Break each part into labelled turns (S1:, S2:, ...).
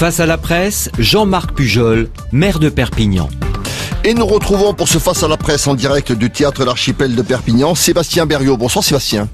S1: Face à la presse, Jean-Marc Pujol, maire de Perpignan.
S2: Et nous retrouvons pour ce face à la presse en direct du théâtre L'Archipel de Perpignan, Sébastien Berriot. Bonsoir Sébastien.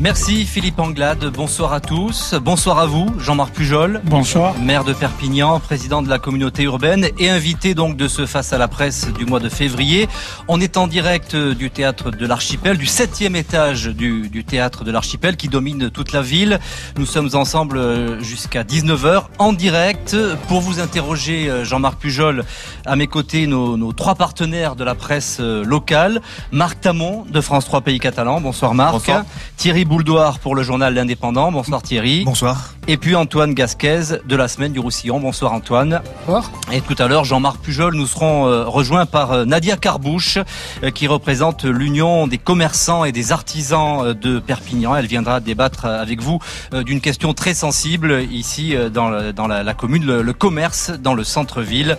S3: Merci Philippe Anglade, bonsoir à tous. Bonsoir à vous, Jean-Marc Pujol.
S4: Bonsoir.
S3: Maire de Perpignan, président de la communauté urbaine et invité donc de ce face à la presse du mois de février. On est en direct du théâtre de l'Archipel, du septième étage du, du théâtre de l'Archipel qui domine toute la ville. Nous sommes ensemble euh, jusqu'à 19h en direct pour vous interroger, euh, Jean-Marc Pujol. À mes côtés, nos, nos, trois partenaires de la presse euh, locale. Marc Tamon de France 3 Pays Catalans. Bonsoir Marc.
S5: Bonsoir.
S3: Thierry Bouldoir pour le journal L'Indépendant. Bonsoir Thierry.
S5: Bonsoir.
S3: Et puis Antoine Gasquez de la semaine du Roussillon. Bonsoir Antoine.
S4: Bonsoir.
S3: Et tout à l'heure, Jean-Marc Pujol, nous serons euh, rejoints par euh, Nadia Carbouche, euh, qui représente l'Union des commerçants et des artisans de Perpignan. Elle viendra débattre avec vous d'une question très sensible ici dans, la, la commune, le, le commerce dans le centre-ville.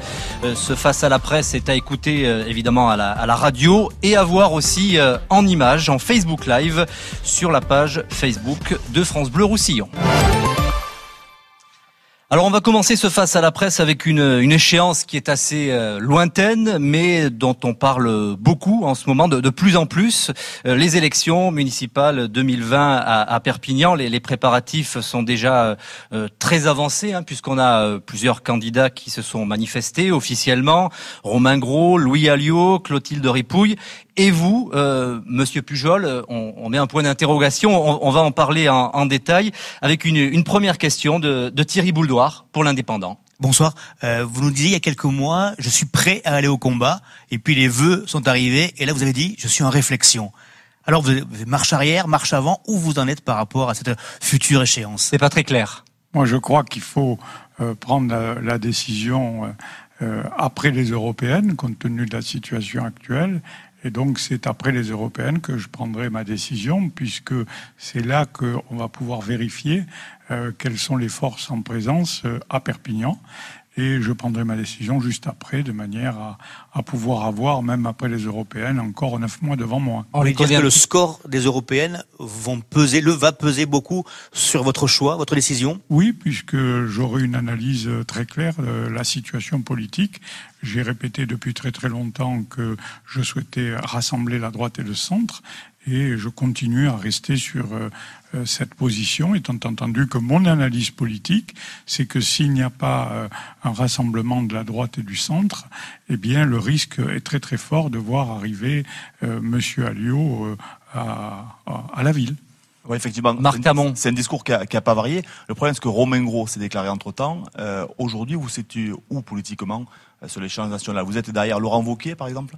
S3: Ce face à la presse est à écouter évidemment à la, à la radio et à voir aussi en images, en Facebook Live, sur la page Facebook de France Bleu Roussillon. Alors on va commencer ce face à la presse avec une, échéance qui est assez euh, lointaine, mais dont on parle beaucoup en ce moment, de, plus en plus. Euh, les élections municipales 2020 à, à Perpignan, les, préparatifs sont déjà euh, très avancés, hein, puisqu'on a plusieurs candidats qui se sont manifestés officiellement. Romain Gros, Louis Alliot, Clotilde Ripouille. Et vous, Monsieur Pujol, on, on met un point d'interrogation. On, va en parler en, en détail avec une, première question de, de Thierry Bouldoir pour l'Indépendant.
S5: Bonsoir. Euh, vous nous disiez il y a quelques mois, je suis prêt à aller au combat. Et puis les vœux sont arrivés. Et là, vous avez dit, je suis en réflexion. Alors, vous avez marche arrière, marche avant. Où vous en êtes par rapport à cette future échéance?
S3: C'est pas très clair.
S4: Moi, je crois qu'il faut euh, prendre la, la décision euh, euh, après les européennes, compte tenu de la situation actuelle. Et donc, c'est après les européennes que je prendrai ma décision, puisque c'est là qu'on va pouvoir vérifier euh, quelles sont les forces en présence euh, à Perpignan. Et je prendrai ma décision juste après, de manière à, à pouvoir avoir, même après les européennes, encore neuf mois devant moi.
S3: On
S5: dire que le score des européennes vont peser, le va peser beaucoup sur votre choix, votre décision?
S4: Oui, puisque j'aurai une analyse très claire de la situation politique. J'ai répété depuis très très longtemps que je souhaitais rassembler la droite et le centre. Et je continue à rester sur euh, euh, cette position, étant entendu que mon analyse politique, c'est que s'il n'y a pas euh, un rassemblement de la droite et du centre, eh bien le risque est très très fort de voir arriver euh, Monsieur Alliot euh, à, à- à la ville.
S6: Oui, effectivement.
S3: Marc
S6: C'est un-
S3: Tamon.
S6: C'est un discours qui a, qui a pas varié. Le problème, c'est que Romain Gros s'est déclaré entre-temps. Euh, Aujourd'hui, vous situez où politiquement euh, sur l'échange national Vous êtes derrière Laurent Wauquiez, par exemple?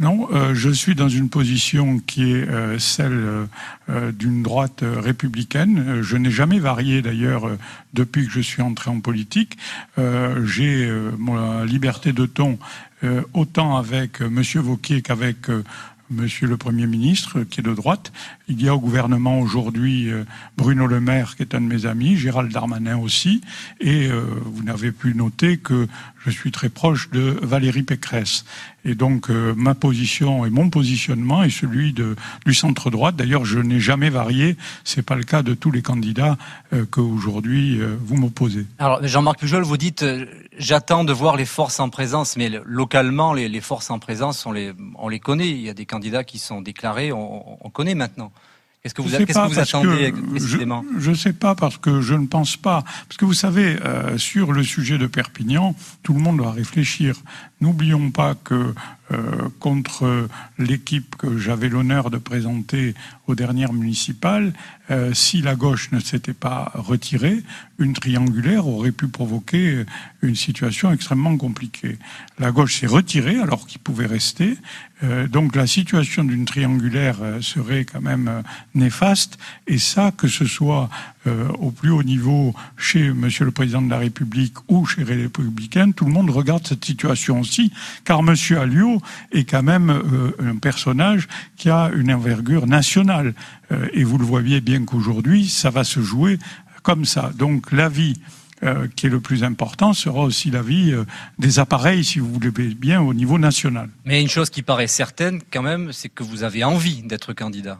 S4: Non, euh, je suis dans une position qui est euh, celle euh, euh, d'une droite euh, républicaine. Euh, Je n'ai jamais varié d'ailleurs euh, depuis que je suis entré en politique. Euh, J'ai euh, ma liberté de ton euh, autant avec euh, Monsieur Vauquier qu'avec euh, Monsieur le Premier ministre, qui est de droite. Il y a au gouvernement aujourd'hui euh, Bruno Le Maire, qui est un de mes amis, Gérald Darmanin aussi, et euh, vous n'avez pu noter que je suis très proche de Valérie Pécresse. Et donc euh, ma position et mon positionnement est celui du centre droite. D'ailleurs, je n'ai jamais varié. C'est pas le cas de tous les candidats euh, que aujourd'hui euh, vous m'opposez.
S3: Alors Jean-Marc Pujol, vous dites j'attends de voir les forces en présence, mais le- localement les, forces en présence, on les on les connaît. Il y a des candidats qui sont déclarés, on, on connaît maintenant. Qu'est-ce que vous, que vous attendez
S4: que
S3: précisément
S4: Je ne sais pas parce que je ne pense pas. Parce que vous savez, euh, sur le sujet de Perpignan, tout le monde doit réfléchir. N'oublions pas que contre l'équipe que j'avais l'honneur de présenter aux dernières municipales, euh, si la gauche ne s'était pas retirée, une triangulaire aurait pu provoquer une situation extrêmement compliquée. La gauche s'est retirée alors qu'il pouvait rester. Euh, donc la situation d'une triangulaire euh, serait quand même euh, néfaste. Et ça, que ce soit euh, au plus haut niveau chez Monsieur le Président de la République ou chez les Républicains, tout le monde regarde cette situation aussi, car Monsieur Alliot est quand même euh, un personnage qui a une envergure nationale. Euh, et vous le voyez bien qu'aujourd'hui, ça va se jouer comme ça. Donc l'avis qui est le plus important sera aussi l'avis des appareils, si vous voulez bien, au niveau national.
S3: Mais une chose qui paraît certaine quand même, c'est que vous avez envie d'être candidat.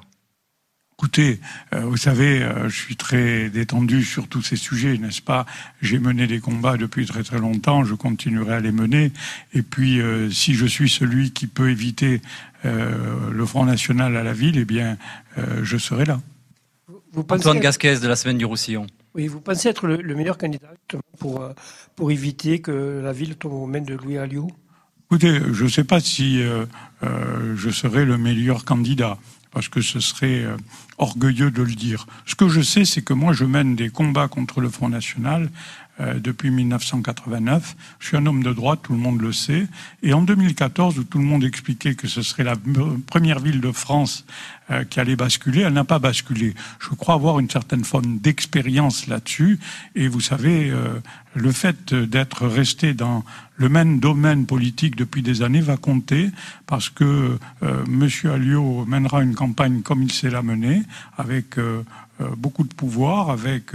S4: Écoutez, euh, vous savez, euh, je suis très détendu sur tous ces sujets, n'est-ce pas? J'ai mené des combats depuis très très longtemps, je continuerai à les mener. Et puis, euh, si je suis celui qui peut éviter le Front National à la ville, eh bien, je serai là.
S3: Vous pensez Antoine Gasquez de la Semaine du Roussillon.
S7: Oui, vous pensez être le, meilleur candidat pour, pour éviter que la ville tombe aux mains de Louis Alliot?
S4: Écoutez, je ne sais pas si je serai le meilleur candidat parce que ce serait euh, orgueilleux de le dire. Ce que je sais, c'est que moi, je mène des combats contre le Front National depuis 1989. Je suis un homme de droite, tout le monde le sait. Et en 2014, où tout le monde expliquait que ce serait la première ville de France euh, qui allait basculer, elle n'a pas basculé. Je crois avoir une certaine forme d'expérience là-dessus. Et vous savez, euh, le fait d'être resté dans le même domaine politique depuis des années va compter parce que euh, M. Alliot mènera une campagne comme il sait la mener, avec beaucoup de pouvoir, avec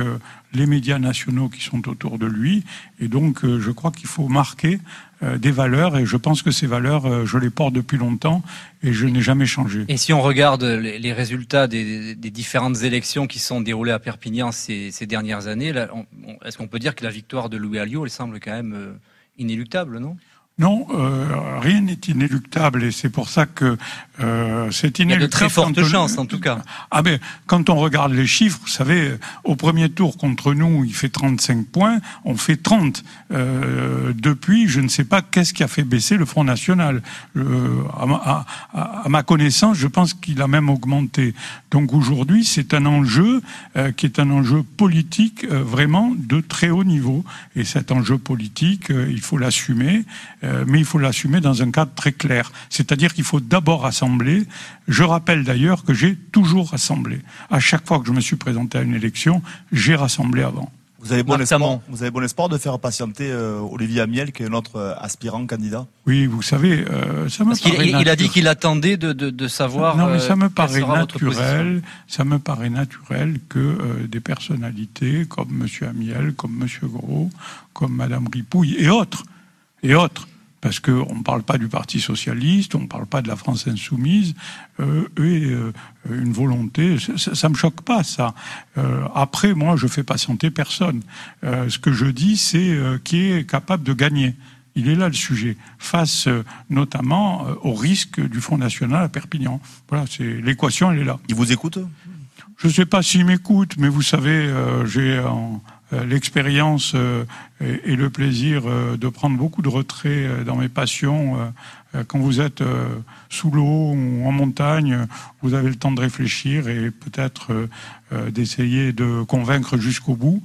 S4: les médias nationaux qui sont autour de lui. Et donc, je crois qu'il faut marquer euh, des valeurs et je pense que ces valeurs, euh, je les porte depuis longtemps et je n'ai jamais changé.
S3: Et si on regarde les, résultats des, différentes élections qui sont déroulées à Perpignan ces, dernières années, est-ce qu'on peut dire que la victoire de Louis Alliot, elle semble quand même euh, inéluctable, non?
S4: Non, euh, rien n'est inéluctable et c'est pour ça que euh, c'est inéluctable. Il y a de
S3: très fortes chances en tout cas.
S4: Ah ben, quand on regarde les chiffres, vous savez, au premier tour contre nous, il fait 35 points, on fait 30. Euh, depuis, je ne sais pas qu'est-ce qui a fait baisser le Front National. Euh, à, à, à, ma connaissance, je pense qu'il a même augmenté. Donc aujourd'hui, c'est un enjeu euh, qui est un enjeu politique euh, vraiment de très haut niveau. Et cet enjeu politique, il faut l'assumer. Euh, mais il faut l'assumer dans un cadre très clair. C'est-à-dire qu'il faut d'abord rassembler. Je rappelle d'ailleurs que j'ai toujours rassemblé. À chaque fois que je me suis présenté à une élection, j'ai rassemblé avant.
S6: Vous avez, bon espoir, vous avez bon espoir de faire patienter euh, Olivier Amiel, qui est notre euh, aspirant candidat?
S4: Oui, vous savez, ça me Parce paraît
S3: il, il, a dit qu'il attendait de, de, de, savoir.
S4: Non, mais ça me paraît naturel. Ça me paraît naturel que des personnalités comme M. Amiel, comme M. Gros, comme Mme Ripouille et autres, et autres, parce qu'on ne parle pas du Parti socialiste, on ne parle pas de la France insoumise, euh, et euh, une volonté, ça, ne me choque pas ça. Euh, après, moi, je fais patienter personne. Euh, ce que je dis, c'est qui est capable de gagner. Il est là le sujet, face notamment au risque du Front National à Perpignan. Voilà, c'est l'équation, elle est là.
S6: Il vous écoute?
S4: Je ne sais pas s'il m'écoute, mais vous savez, j'ai euh, l'expérience euh, et, le plaisir euh, de prendre beaucoup de retrait dans mes passions. Quand vous êtes sous l'eau ou en montagne, vous avez le temps de réfléchir et peut-être d'essayer de convaincre jusqu'au bout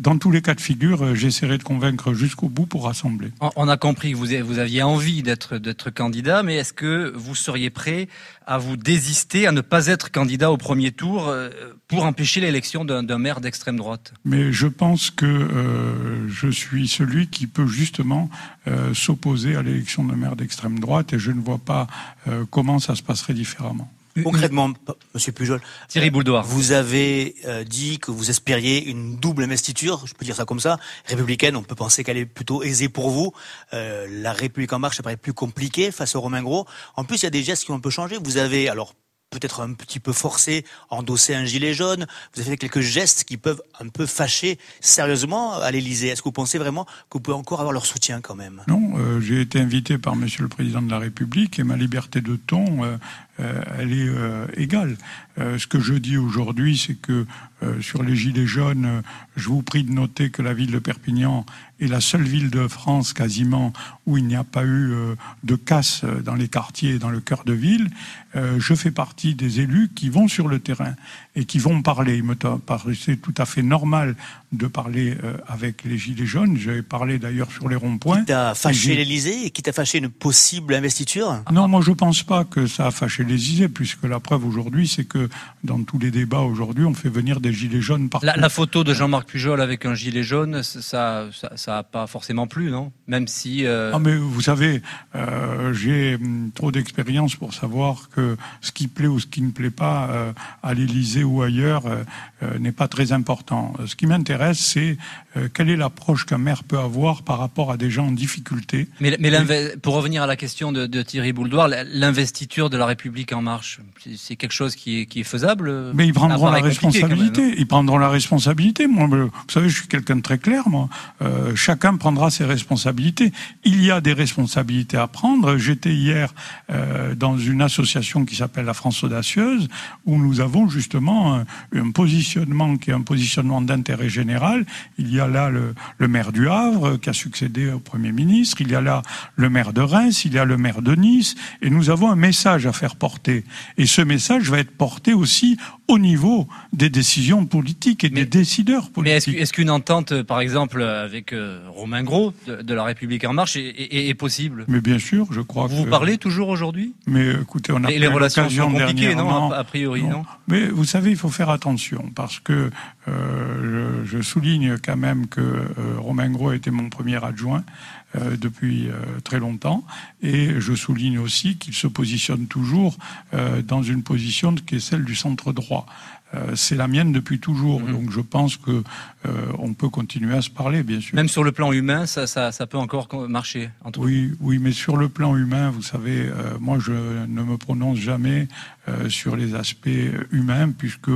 S4: dans tous les cas de figure, euh, j'essaierai de convaincre jusqu'au bout pour rassembler.
S3: On a compris que vous aviez envie d'être candidat, mais est-ce que vous seriez prêt à vous désister, à ne pas être candidat au premier tour euh, pour empêcher l'élection d'un maire d'extrême droite?
S4: Mais je pense que euh, je suis celui qui peut justement s'opposer à l'élection d'un maire d'extrême droite et je ne vois pas comment ça se passerait différemment.
S5: Concrètement, Monsieur Pujol,
S3: Thierry Bouldoir,
S5: vous avez euh, dit que vous espériez une double investiture, je peux dire ça comme ça, républicaine. On peut penser qu'elle est plutôt aisée pour vous. Euh, la République en marche, ça paraît plus compliqué face au Romain Gros. En plus, il y a des gestes qui ont un peu changé. Vous avez alors peut-être un petit peu forcé, endosser un gilet jaune. Vous avez fait quelques gestes qui peuvent un peu fâcher sérieusement à l'Élysée. Est-ce que vous pensez vraiment que vous pouvez encore avoir leur soutien quand même?
S4: Non, euh, j'ai été invité par Monsieur le Président de la République et ma liberté de ton, euh, euh, elle est égale. ce que je dis aujourd'hui, c'est que sur les gilets jaunes, je vous prie de noter que la ville de Perpignan est la seule ville de France quasiment où il n'y a pas eu de casse dans les quartiers, dans le cœur de ville. je fais partie des élus qui vont sur le terrain et qui vont parler. Il me paraissait tout à fait normal de parler euh, avec les Gilets jaunes. J'avais parlé d'ailleurs sur les ronds-points.
S5: Qui t'a fâché l'Elysée et qui t'a fâché une possible investiture?
S4: Non, moi je pense pas que ça a fâché l'Elysée, puisque la preuve aujourd'hui, c'est que dans tous les débats aujourd'hui, on fait venir des gilets jaunes partout.
S3: La, la photo de Jean-Marc Pujol avec un gilet jaune, ça, ça, ça a pas forcément plu, non? Même si. euh,
S4: Ah mais vous savez, euh, j'ai hum, trop d'expérience pour savoir que ce qui plaît ou ce qui ne plaît pas euh, à l'Élysée ou ailleurs euh, n'est pas très important. Ce qui m'intéresse, c'est euh, quelle est l'approche qu'un maire peut avoir par rapport à des gens en difficulté.
S3: Mais, pour revenir à la question de, de Thierry Bouldoir, l'investiture de la République en marche, c'est- quelque chose qui est, qui est faisable?
S4: Mais ils prendront la
S3: hein.
S4: responsabilité. Ils prendront la responsabilité. Moi, euh, vous savez, je suis quelqu'un de très clair. Moi, Euh, chacun prendra ses responsabilités. Il y a des responsabilités à prendre. J'étais hier euh, dans une association qui s'appelle la France audacieuse, où nous avons justement un, un positionnement qui est un positionnement d'intérêt général. Il y a là le, le maire du Havre qui a succédé au Premier ministre. Il y a là le maire de Reims. Il y a le maire de Nice. Et nous avons un message à faire porter. Et ce message va être porté aussi au niveau des décisions politiques et
S3: Mais-
S4: des décideurs
S3: Mais est-ce
S4: politiques.
S3: est-ce qu'une entente, euh, par exemple, avec euh, Romain Gros de, de la République en marche est, est- est possible?
S4: Mais bien sûr, je crois
S3: Vous vous
S4: que.
S3: parlez toujours aujourd'hui?
S4: Mais écoutez, on a pas
S3: les relations sont compliquées, non a, a priori, non,
S4: Mais vous savez, il faut faire attention parce que euh, je, souligne quand même que euh, Romain Gros était mon premier adjoint euh, depuis très longtemps et je souligne aussi qu'il se positionne toujours dans une position qui est celle du centre droit. Euh, c'est la mienne depuis toujours,
S3: Mhm.
S4: donc je pense que euh, on peut continuer à se parler, bien sûr.
S3: Même sur le plan humain, ça, ça, ça peut encore co- marcher entre vous.
S4: Oui, oui, mais sur le plan humain, vous savez, euh, moi je ne me prononce jamais euh, sur les aspects humains, puisque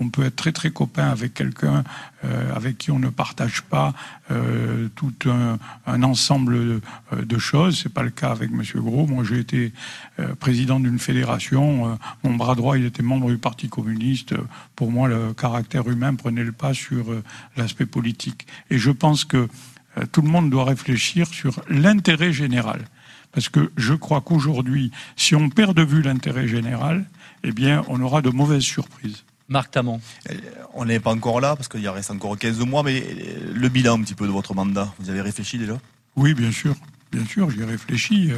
S4: on peut être très très copain avec quelqu'un euh, avec qui on ne partage pas euh, tout un, un ensemble de, de choses. C'est pas le cas avec Monsieur Gros. Moi, j'ai été euh, président d'une fédération. euh, mon bras droit, il était membre du Parti communiste. Pour moi, le caractère humain prenait le pas sur euh, l'aspect politique. Et je pense que euh, tout le monde doit réfléchir sur l'intérêt général. Parce que je crois qu'aujourd'hui, si on perd de vue l'intérêt général, eh bien, on aura de mauvaises surprises.
S3: Marc Tamon.
S6: On n'est pas encore là, parce qu'il y reste encore 15 mois, mais le bilan un petit peu de votre mandat, vous avez réfléchi déjà?
S4: Oui, bien sûr. Bien sûr, j'y ai réfléchi.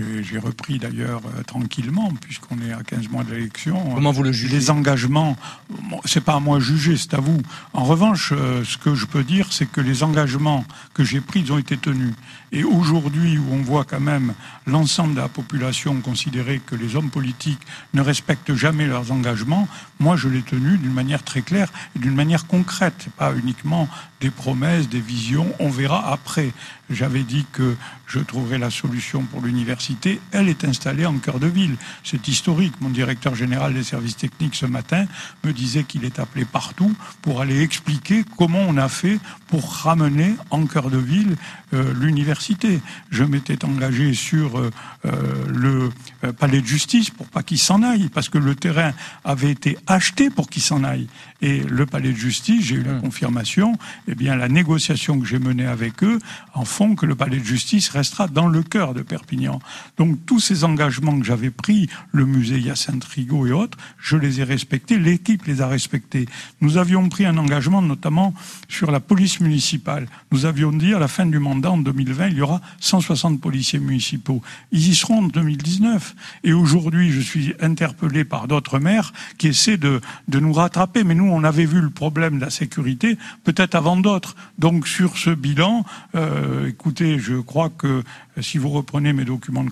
S4: Et J'ai repris d'ailleurs euh, tranquillement, puisqu'on est à 15 mois de l'élection.
S3: Comment vous le jugez?
S4: Les engagements, c'est pas à moi de juger, c'est à vous. En revanche, euh, ce que je peux dire, c'est que les engagements que j'ai pris, ils ont été tenus. Et aujourd'hui, où on voit quand même l'ensemble de la population considérer que les hommes politiques ne respectent jamais leurs engagements, moi je l'ai tenu d'une manière très claire et d'une manière concrète, pas uniquement des promesses, des visions, on verra après. J'avais dit que je trouverais la solution pour l'université, elle est installée en cœur de ville. C'est historique. Mon directeur général des services techniques ce matin me disait qu'il est appelé partout pour aller expliquer comment on a fait pour ramener en cœur de ville euh, l'université. Je m'étais engagé sur euh, euh, le euh, palais de justice pour pas qu'il s'en aille, parce que le terrain avait été acheté pour qu'il s'en aille. Et le palais de justice, j'ai eu la confirmation, eh bien la négociation que j'ai menée avec eux en font que le palais de justice restera dans le cœur de Perpignan. Donc tous ces engagements que j'avais pris, le musée Hyacinthe Rigaud et autres, je les ai respectés, l'équipe les a respectés. Nous avions pris un engagement notamment sur la police municipale. Nous avions dit à la fin du mandat en 2020, il y aura 160 policiers municipaux. Ils y seront en 2019. Et aujourd'hui, je suis interpellé par d'autres maires qui essaient de, nous rattraper. Mais nous, on avait vu le problème de la sécurité peut-être avant d'autres. Donc sur ce bilan, euh, écoutez, je crois que euh, si vous reprenez mes documents de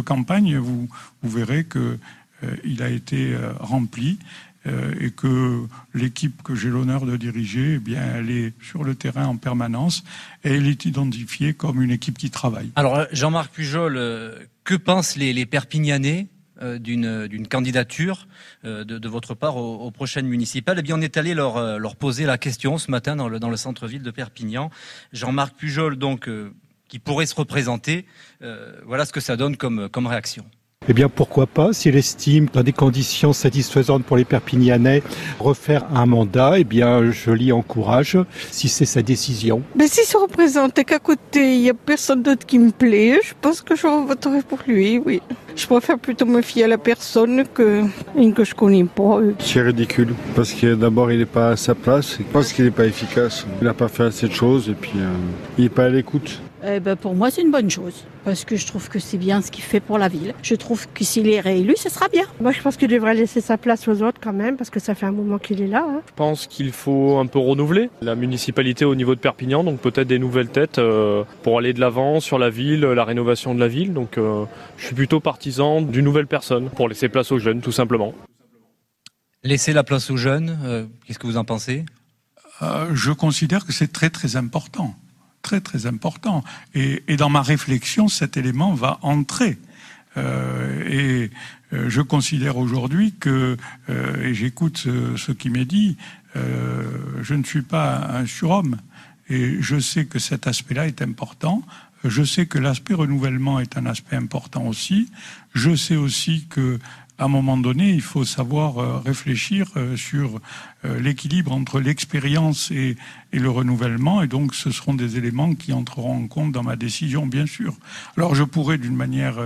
S4: campagne, vous, verrez que euh, a été rempli euh, et que l'équipe que j'ai l'honneur de diriger, eh bien, elle est sur le terrain en permanence et elle est identifiée comme une équipe qui travaille.
S3: Alors, Jean-Marc Pujol, euh, que pensent les, Perpignanais euh, d'une candidature de, votre part aux, prochaines municipales? Eh bien, on est allé leur, poser la question ce matin dans le, centre-ville de Perpignan. Jean-Marc Pujol, donc, qui pourrait se représenter, voilà ce que ça donne comme réaction.
S8: Eh bien, pourquoi pas, s'il estime, dans des conditions satisfaisantes pour les Perpignanais, refaire un mandat, eh bien, je l'y encourage, si c'est sa décision.
S9: Ben, s'il se représente et qu'à côté, il n'y a personne d'autre qui me plaît, je pense que je voterai pour lui, oui. Je préfère plutôt me fier à la personne que une que je connais pas.
S10: C'est ridicule parce que d'abord il n'est pas à sa place, je pense qu'il n'est pas efficace. Il n'a pas fait assez de choses et puis euh, il n'est pas à l'écoute.
S11: Eh ben pour moi, c'est une bonne chose. Parce que je trouve que c'est bien ce qu'il fait pour la ville. Je trouve que s'il est réélu, ce sera bien.
S12: Moi, je pense qu'il devrait laisser sa place aux autres quand même, parce que ça fait un moment qu'il est là. Hein.
S13: Je pense qu'il faut un peu renouveler la municipalité au niveau de Perpignan, donc peut-être des nouvelles têtes euh, pour aller de l'avant sur la ville, la rénovation de la ville. Donc euh, je suis plutôt partisan d'une nouvelle personne pour laisser place aux jeunes, tout simplement.
S3: Laisser la place aux jeunes, euh, qu'est-ce que vous en pensez?
S4: Je considère que c'est très très important très très important. Et, et, dans ma réflexion, cet élément va entrer. Euh, et euh, je considère aujourd'hui que, euh, et j'écoute ce, ce, qui m'est dit, euh, je ne suis pas un surhomme. Et je sais que cet aspect-là est important. Je sais que l'aspect renouvellement est un aspect important aussi. Je sais aussi que à un moment donné, il faut savoir euh, réfléchir euh, sur l'équilibre entre l'expérience et, et, le renouvellement. Et donc, ce seront des éléments qui entreront en compte dans ma décision, bien sûr. Alors, je pourrais, d'une manière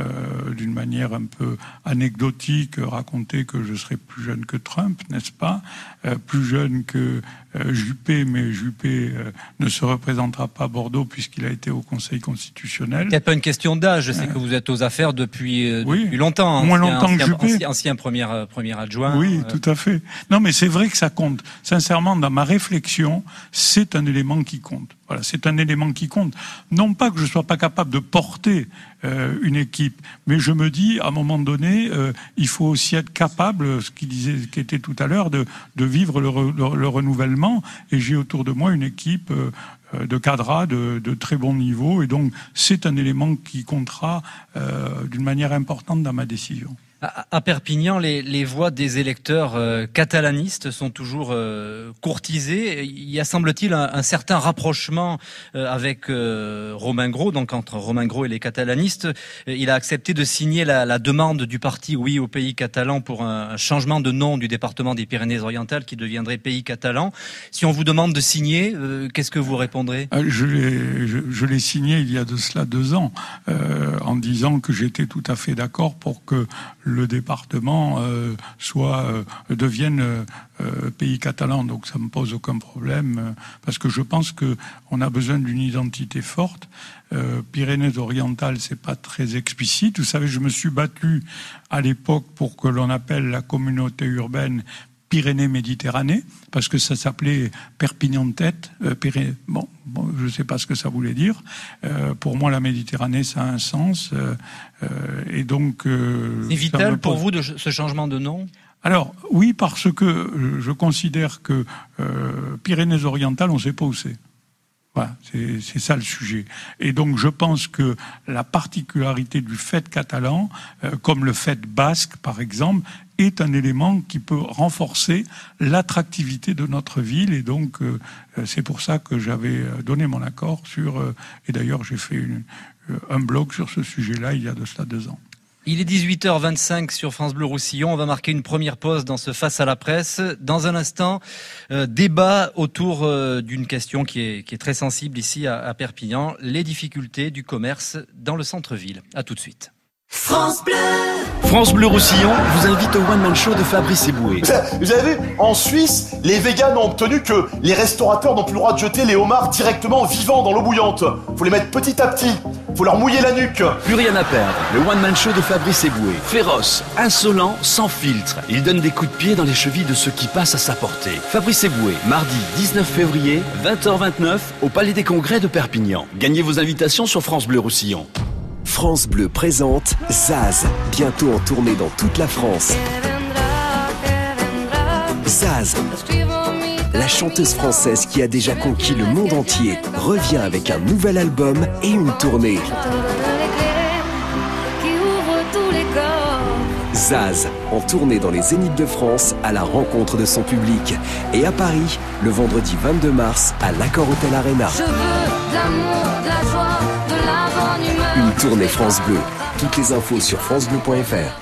S4: euh, d'une manière un peu anecdotique, raconter que je serai plus jeune que Trump, n'est-ce pas? Euh, Plus jeune que euh, Juppé, mais Juppé ne se représentera pas à Bordeaux puisqu'il a été au Conseil constitutionnel.
S3: Il n'y a pas une question d'âge, je sais que vous êtes aux affaires depuis,
S4: oui,
S3: depuis longtemps.
S4: Hein, moins longtemps que Juppé.
S3: Ancien, ancien premier, premier adjoint.
S4: Oui, tout à fait. Non, mais c'est vrai que ça compte. Sincèrement, dans ma réflexion, c'est un élément qui compte. Voilà, c'est un élément qui compte. Non pas que je sois pas capable de porter euh, une équipe, mais je me dis, à un moment donné, euh, il faut aussi être capable, ce qu'il disait, qui était tout à l'heure, de, vivre le, le, le, renouvellement. Et j'ai autour de moi une équipe. Euh, de cadres de, de, très bon niveau et donc c'est un élément qui comptera d'une manière importante dans ma décision.
S3: À Perpignan, les, voix des électeurs euh, catalanistes sont toujours euh, courtisées. Il y a, semble-t-il, un, certain rapprochement euh, avec Romain Gros, donc entre Romain Gros et les catalanistes. Il a accepté de signer la, demande du parti Oui au pays catalan pour un, changement de nom du département des Pyrénées-Orientales qui deviendrait pays catalan. Si on vous demande de signer, qu'est-ce que vous répondrez?
S4: Je l'ai signé il y a de cela deux ans en disant que j'étais tout à fait d'accord pour que département euh, soit euh, devienne euh, pays catalan. Donc ça me pose aucun problème parce que je pense que on a besoin d'une identité forte. Pyrénées-Orientales, c'est pas très explicite. Vous savez, je me suis battu à l'époque pour que l'on appelle la communauté urbaine Pyrénées-Méditerranée, parce que ça s'appelait Perpignan de tête. Euh, Pyré... bon, bon, je ne sais pas ce que ça voulait dire. Euh, pour moi, la Méditerranée, ça a un sens. Euh, et donc.
S3: C'est vital pour vous de ce changement de nom?
S4: Alors oui, parce que je considère que Pyrénées-Orientales, on ne sait pas où c'est. Voilà, c'est ça le sujet. Et donc je pense que la particularité du fait catalan, euh, comme le fait basque par exemple, est un élément qui peut renforcer l'attractivité de notre ville. Et donc euh, c'est pour ça que j'avais donné mon accord sur, euh, et d'ailleurs j'ai fait une, un blog sur ce sujet-là il y a de cela deux ans.
S3: Il est 18h25 sur France Bleu Roussillon. On va marquer une première pause dans ce face à la presse. Dans un instant, euh, débat autour euh, d'une question qui est, qui est, très sensible ici à, à, Perpignan, les difficultés du commerce dans le centre-ville. À tout de suite.
S14: France Bleu France Bleu Roussillon vous invite au One Man Show de Fabrice Eboué.
S15: Vous avez vu, en Suisse, les véganes ont obtenu que les restaurateurs n'ont plus le droit de jeter les homards directement vivants dans l'eau bouillante. Faut les mettre petit à petit, faut leur mouiller la nuque.
S14: Plus rien à perdre, le One Man Show de Fabrice Eboué. Féroce, insolent, sans filtre. Il donne des coups de pied dans les chevilles de ceux qui passent à sa portée. Fabrice Eboué, mardi 19 février, 20h29, au Palais des Congrès de Perpignan. Gagnez vos invitations sur France Bleu Roussillon.
S16: France Bleu présente Zaz, bientôt en tournée dans toute la France. Zaz, la chanteuse française qui a déjà conquis le monde entier, revient avec un nouvel album et une tournée. Zaz, en tournée dans les Zéniths de France à la rencontre de son public. Et à Paris, le vendredi 22 mars, à l'Accord Hotel Arena. Une tournée France Bleu. Toutes les infos sur francebleu.fr.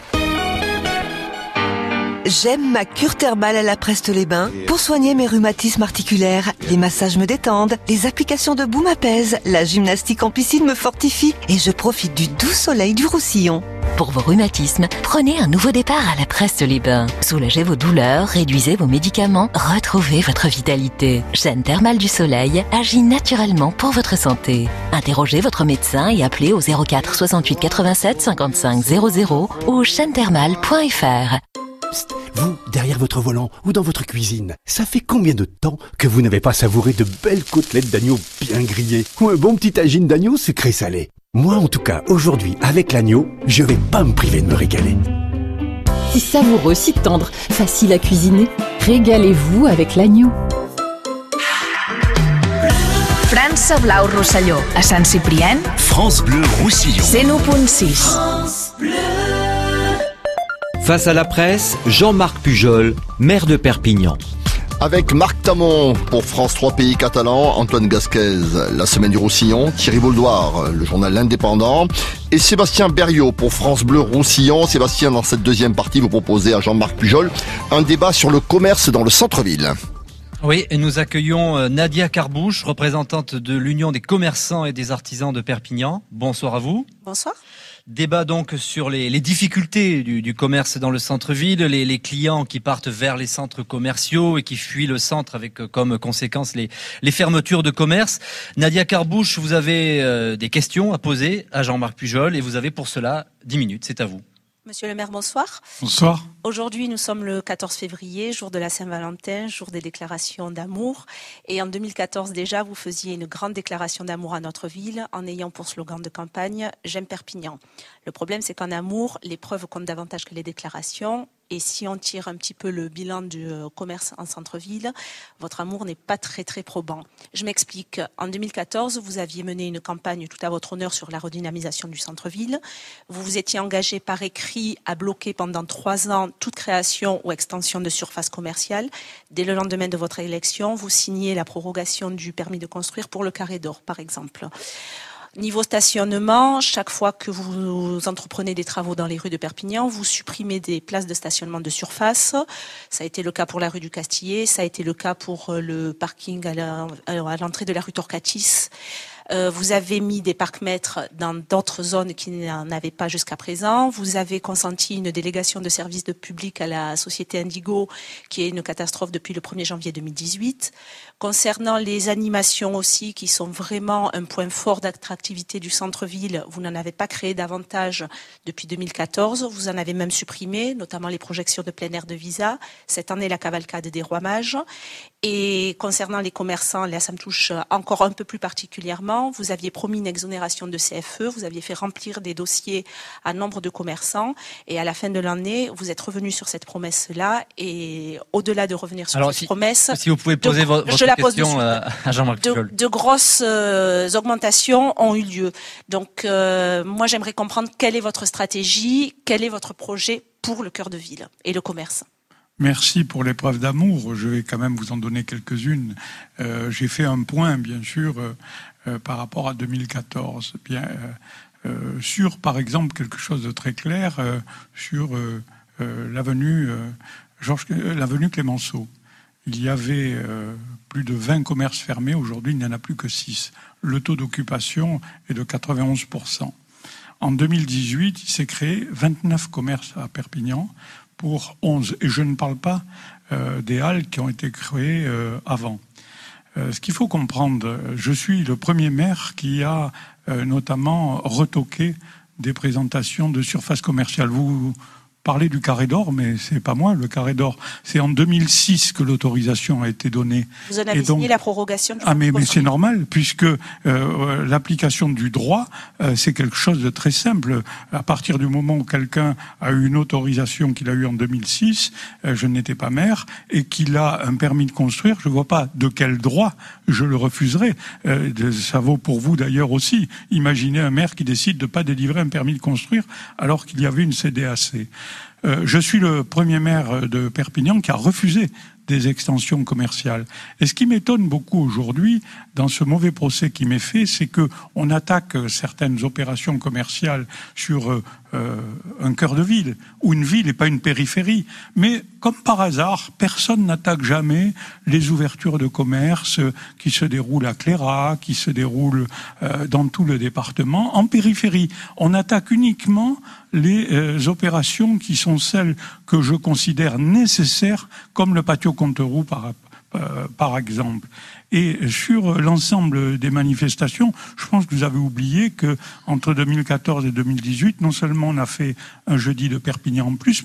S17: J'aime ma cure thermale à la Preste-les-Bains pour soigner mes rhumatismes articulaires. Les massages me détendent, les applications de boue m'apaisent, la gymnastique en piscine me fortifie et je profite du doux soleil du Roussillon.
S18: Pour vos rhumatismes, prenez un nouveau départ à la Preste-les-Bains. Soulagez vos douleurs, réduisez vos médicaments, retrouvez votre vitalité. Chaîne thermale du soleil agit naturellement pour votre santé. Interrogez votre médecin et appelez au 04 68 87 55 00 ou chaînethermale.fr.
S19: Vous, derrière votre volant ou dans votre cuisine, ça fait combien de temps que vous n'avez pas savouré de belles côtelettes d'agneau bien grillées ou un bon petit tagine d'agneau sucré salé Moi, en tout cas, aujourd'hui, avec l'agneau, je vais pas me priver de me régaler.
S20: Si savoureux, si tendre, facile à cuisiner, régalez-vous avec l'agneau.
S21: França Blau Rosselló, a Sant Ciprien,
S14: France Bleu Roussillon.
S21: 101.6.
S1: Face à la presse, Jean-Marc Pujol, maire de Perpignan.
S2: Avec Marc Tamon pour France 3 Pays Catalans, Antoine Gasquez, La Semaine du Roussillon, Thierry Bouldoir, le journal L'Indépendant, et Sébastien Berriot pour France Bleu Roussillon. Sébastien, dans cette deuxième partie, vous proposez à Jean-Marc Pujol un débat sur le commerce dans le centre-ville.
S3: Oui, et nous accueillons euh, Nadia Carbouche, représentante de l'Union des commerçants et des artisans de Perpignan. Bonsoir à vous.
S22: Bonsoir.
S3: Débat donc sur les, les difficultés du, commerce dans le centre-ville, les, les, clients qui partent vers les centres commerciaux et qui fuient le centre avec euh, comme conséquence les, les fermetures de commerce. Nadia Carbouche, vous avez euh, des questions à poser à Jean-Marc Pujol et vous avez pour cela 10 minutes, c'est à vous.
S22: Monsieur le maire, bonsoir.
S4: Bonsoir.
S22: Aujourd'hui, nous sommes le 14 février, jour de la Saint-Valentin, jour des déclarations d'amour. Et en 2014 déjà, vous faisiez une grande déclaration d'amour à notre ville en ayant pour slogan de campagne J'aime Perpignan. Le problème, c'est qu'en amour, les preuves comptent davantage que les déclarations. Et si on tire un petit peu le bilan du commerce en centre-ville, votre amour n'est pas très très probant. Je m'explique. En 2014, vous aviez mené une campagne tout à votre honneur sur la redynamisation du centre-ville. Vous vous étiez engagé par écrit à bloquer pendant trois ans toute création ou extension de surface commerciale. Dès le lendemain de votre élection, vous signez la prorogation du permis de construire pour le Carré d'Or, par exemple. Niveau stationnement, chaque fois que vous entreprenez des travaux dans les rues de Perpignan, vous supprimez des places de stationnement de surface. Ça a été le cas pour la rue du Castillet, ça a été le cas pour le parking à l'entrée de la rue Torcatis. Euh, vous avez mis des parcs-mètres dans d'autres zones qui n'en avaient pas jusqu'à présent. Vous avez consenti une délégation de services de public à la société Indigo, qui est une catastrophe depuis le 1er janvier 2018. Concernant les animations aussi, qui sont vraiment un point fort d'attractivité du centre-ville, vous n'en avez pas créé davantage depuis 2014. Vous en avez même supprimé, notamment les projections de plein air de visa. Cette année, la cavalcade des rois mages. Et concernant les commerçants, là, ça me touche encore un peu plus particulièrement. Vous aviez promis une exonération de CFE, vous aviez fait remplir des dossiers à nombre de commerçants, et à la fin de l'année, vous êtes revenu sur cette promesse-là. Et au-delà de revenir sur
S3: Alors,
S22: cette
S3: si,
S22: promesse,
S3: si vous pouvez poser
S22: de,
S3: votre
S22: je la pose
S3: question à Jean-Marc
S22: de, de, grosses euh, augmentations ont eu lieu. Donc, euh, moi, j'aimerais comprendre quelle est votre stratégie, quel est votre projet pour le cœur de ville et le commerce.
S4: Merci pour l'épreuve d'amour. Je vais quand même vous en donner quelques-unes. Euh, J'ai fait un point, bien sûr, euh, euh, par rapport à 2014. Bien, euh, sur, par exemple, quelque chose de très clair sur l'avenue Georges, l'avenue Clémenceau. Il y avait plus de 20 commerces fermés. Aujourd'hui, il n'y en a plus que 6. Le taux d'occupation est de 91% en 2018, il s'est créé 29 commerces à Perpignan pour 11. Et je ne parle pas euh, des halles qui ont été créées euh, avant. Euh, ce qu'il faut comprendre, je suis le premier maire qui a notamment retoqué des présentations de surface commerciale. Vous parler du carré d'or, mais c'est pas moi le carré d'or. C'est en 2006 que l'autorisation a été donnée.
S22: Vous en avez
S4: Et donc-
S22: signé la prorogation du
S4: Ah mais, mais c'est normal puisque euh, l'application du droit euh, c'est quelque chose de très simple. À partir du moment où quelqu'un a eu une autorisation qu'il a eue en 2006, euh, je n'étais pas maire et qu'il a un permis de construire, je vois pas de quel droit je le refuserai. Euh, ça vaut pour vous d'ailleurs aussi. Imaginez un maire qui décide de pas délivrer un permis de construire alors qu'il y avait une CDAC. Euh, je suis le premier maire de Perpignan qui a refusé des extensions commerciales. Et ce qui m'étonne beaucoup aujourd'hui, dans ce mauvais procès qui m'est fait, c'est que on attaque euh, certaines opérations commerciales sur euh, euh, un cœur de ville, ou une ville et pas une périphérie. Mais comme par hasard, personne n'attaque jamais les ouvertures de commerce qui se déroulent à Cléra, qui se déroulent euh, dans tout le département, en périphérie. On attaque uniquement les euh, opérations qui sont celles que je considère nécessaires, comme le patio Comteroux par, par exemple. Et sur l'ensemble des manifestations, je pense que vous avez oublié que entre 2014 et 2018, non seulement on a fait un jeudi de Perpignan en plus,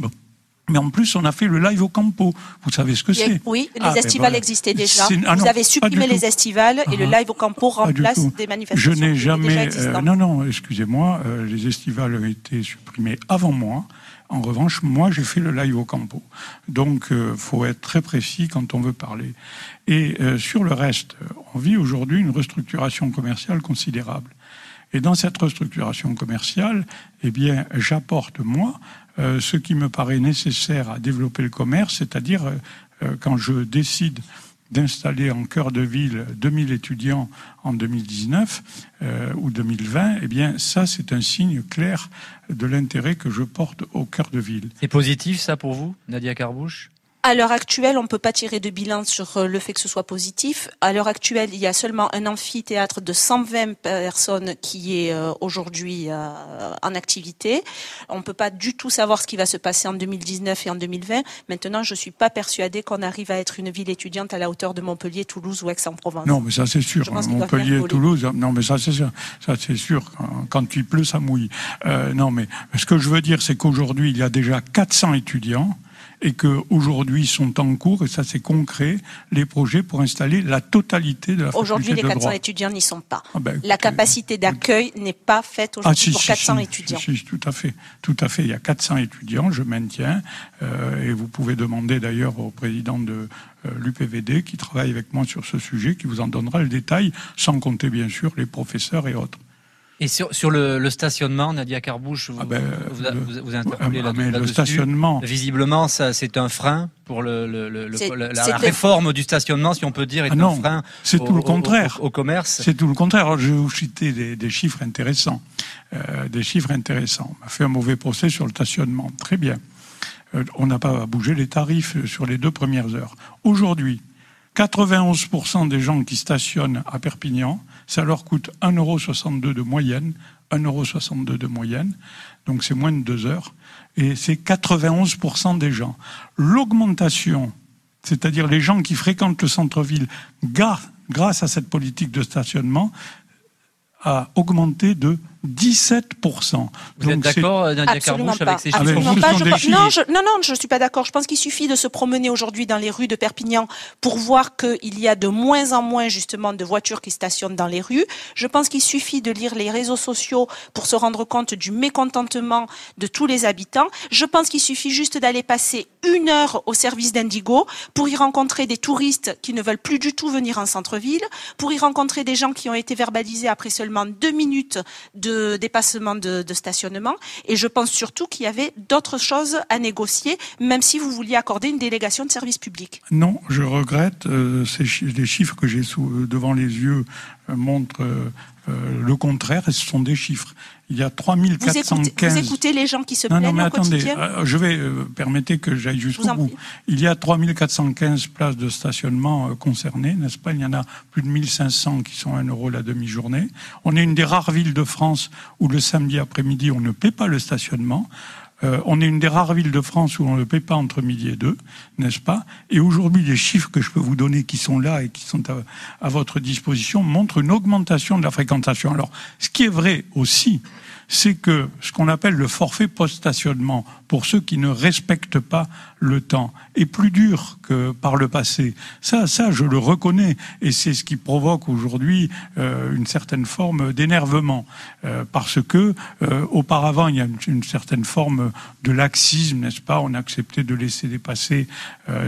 S4: mais en plus, on a fait le live au Campo. Vous savez ce que c'est
S22: Oui, les ah, ben estivales existaient déjà. Ah vous avez supprimé les estivales et le ah, live au Campo remplace des manifestations.
S4: Je n'ai jamais. Euh, non, non, excusez-moi, euh, les estivales ont été supprimées avant moi. En revanche, moi, j'ai fait le live au campo. Donc, euh, faut être très précis quand on veut parler. Et euh, sur le reste, on vit aujourd'hui une restructuration commerciale considérable. Et dans cette restructuration commerciale, eh bien, j'apporte, moi, euh, ce qui me paraît nécessaire à développer le commerce, c'est-à-dire quand je décide d'installer en cœur de ville 2000 étudiants en 2019 euh, ou 2020, eh bien ça c'est un signe clair de l'intérêt que je porte au cœur de ville.
S3: C'est positif ça pour vous, Nadia Carbouche?
S22: À l'heure actuelle, on ne peut pas tirer de bilan sur euh, le fait que ce soit positif. À l'heure actuelle, il y a seulement un amphithéâtre de 120 personnes qui est euh, aujourd'hui euh, en activité. On ne peut pas du tout savoir ce qui va se passer en 2019 et en 2020. Maintenant, je ne suis pas persuadée qu'on arrive à être une ville étudiante à la hauteur de Montpellier, Toulouse ou Aix-en-Provence.
S4: Non, mais ça c'est sûr. Montpellier, Toulouse, non, mais ça c'est sûr. Ça c'est sûr. Quand, il pleut, ça mouille. non, mais ce que je veux dire, c'est qu'aujourd'hui, il y a déjà 400 étudiants et qu'aujourd'hui sont en cours, et ça c'est concret, les projets pour installer la totalité de la
S22: Aujourd'hui, les 400 étudiants n'y sont pas. Ah ben, la capacité d'accueil n'est pas faite aujourd'hui ah, pour 400 étudiants.
S4: Si, tout à fait, tout à fait. Il y a 400 étudiants, je maintiens, euh, et vous pouvez demander d'ailleurs au président de euh, l'UPVD qui travaille avec moi sur ce sujet, qui vous en donnera le détail, sans compter bien sûr les professeurs et autres.
S3: Et sur, sur le, le, stationnement, Nadia Carbouche, vous, ah ben, vous, vous, vous, interpellez là,
S4: mais le stationnement.
S3: Visiblement, ça, c'est un frein pour le, le, le la, réforme du stationnement, si on peut dire, est ah un frein.
S4: C'est tout le contraire.
S3: Au, commerce.
S4: C'est tout le contraire. Alors, je vais vous citer des, des chiffres intéressants. Euh, des chiffres intéressants. On m'a fait un mauvais procès sur le stationnement. Très bien. Euh, on n'a pas bougé les tarifs sur les deux premières heures. Aujourd'hui, 91% des gens qui stationnent à Perpignan ça leur coûte 1,62€ de moyenne, 1,62€ de moyenne, donc c'est moins de deux heures, et c'est 91% des gens. L'augmentation, c'est-à-dire les gens qui fréquentent le centre-ville grâce à cette politique de stationnement, a augmenté de 17%.
S3: Vous êtes d'accord, Nadia Carbouche, avec ces chiffres
S22: non, je, non, non, je ne suis pas d'accord. Je pense qu'il suffit de se promener aujourd'hui dans les rues de Perpignan pour voir qu'il y a de moins en moins justement de voitures qui stationnent dans les rues. Je pense qu'il suffit de lire les réseaux sociaux pour se rendre compte du mécontentement de tous les habitants. Je pense qu'il suffit juste d'aller passer une heure au service d'Indigo pour y rencontrer des touristes qui ne veulent plus du tout venir en centre-ville, pour y rencontrer des gens qui ont été verbalisés après seulement deux minutes de dépassement de, stationnement. Et je pense surtout qu'il y avait d'autres choses à négocier, même si vous vouliez accorder une délégation de service public.
S4: Non, je regrette. Euh, ces les chiffres que j'ai devant les yeux euh, montrent euh, euh, le contraire, ce sont des chiffres. Il y a 3415...
S22: Vous écoutez, les gens qui se plaignent
S4: non, mais attendez, je vais, permettre que j'aille jusqu'au bout. Il y a 3415 places de stationnement concernées, n'est-ce pas? Il y en a plus de 1500 qui sont à 1 euro la demi-journée. On est une des rares villes de France où le samedi après-midi, on ne paie pas le stationnement. Euh, on est une des rares villes de France où on ne paie pas entre midi et deux, n'est-ce pas? Et aujourd'hui, les chiffres que je peux vous donner, qui sont là et qui sont à, à votre disposition, montrent une augmentation de la fréquentation. Alors, ce qui est vrai aussi, c'est que ce qu'on appelle le forfait post-stationnement, pour ceux qui ne respectent pas le temps, est plus dur que par le passé. Ça, ça, je le reconnais, et c'est ce qui provoque aujourd'hui euh, une certaine forme d'énervement, euh, parce que euh, auparavant il y a une, certaine forme de laxisme, n'est-ce pas? On acceptait de laisser dépasser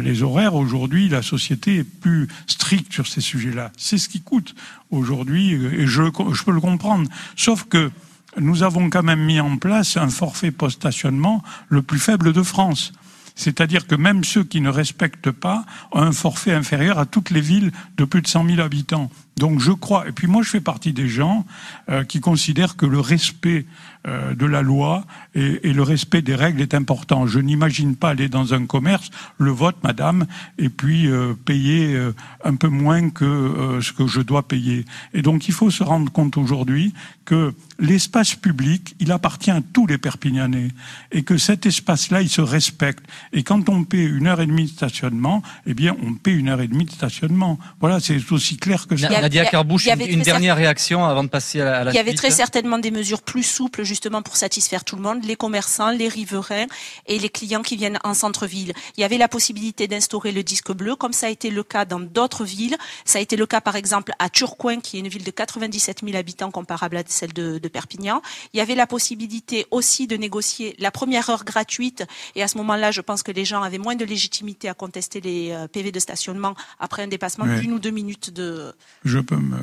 S4: les horaires. Aujourd'hui, la société est plus stricte sur ces sujets-là. C'est ce qui coûte aujourd'hui, et je, je peux le comprendre. Sauf que nous avons quand même mis en place un forfait post-stationnement le plus faible de France. C'est-à-dire que même ceux qui ne respectent pas ont un forfait inférieur à toutes les villes de plus de 100 000 habitants. Donc je crois, et puis moi je fais partie des gens euh, qui considèrent que le respect euh, de la loi et, et, le respect des règles est important. Je n'imagine pas aller dans un commerce, le vote, madame, et puis euh, payer euh, un peu moins que euh, ce que je dois payer. Et donc il faut se rendre compte aujourd'hui que l'espace public, il appartient à tous les Perpignanais et que cet espace-là, il se respecte. Et quand on paie une heure et demie de stationnement, eh bien, on paie une heure et demie de stationnement. Voilà, c'est aussi clair que ça.
S3: Nadia Carbouche, une, une dernière réaction avant de passer à la,
S22: Il y avait très certainement des mesures plus souples justement pour satisfaire tout le monde, les commerçants, les riverains et les clients qui viennent en centre-ville. Il y avait la possibilité d'instaurer le disque bleu, comme ça a été le cas dans d'autres villes. Ça a été le cas par exemple à Turcoing, qui est une ville de 97 000 habitants comparable à celle de, de Perpignan. Il y avait la possibilité aussi de négocier la première heure gratuite et à ce moment-là, je pense que les gens avaient moins de légitimité à contester les euh, PV de stationnement après un dépassement
S4: Oui.
S22: d'une ou deux minutes de...
S4: Je peux me.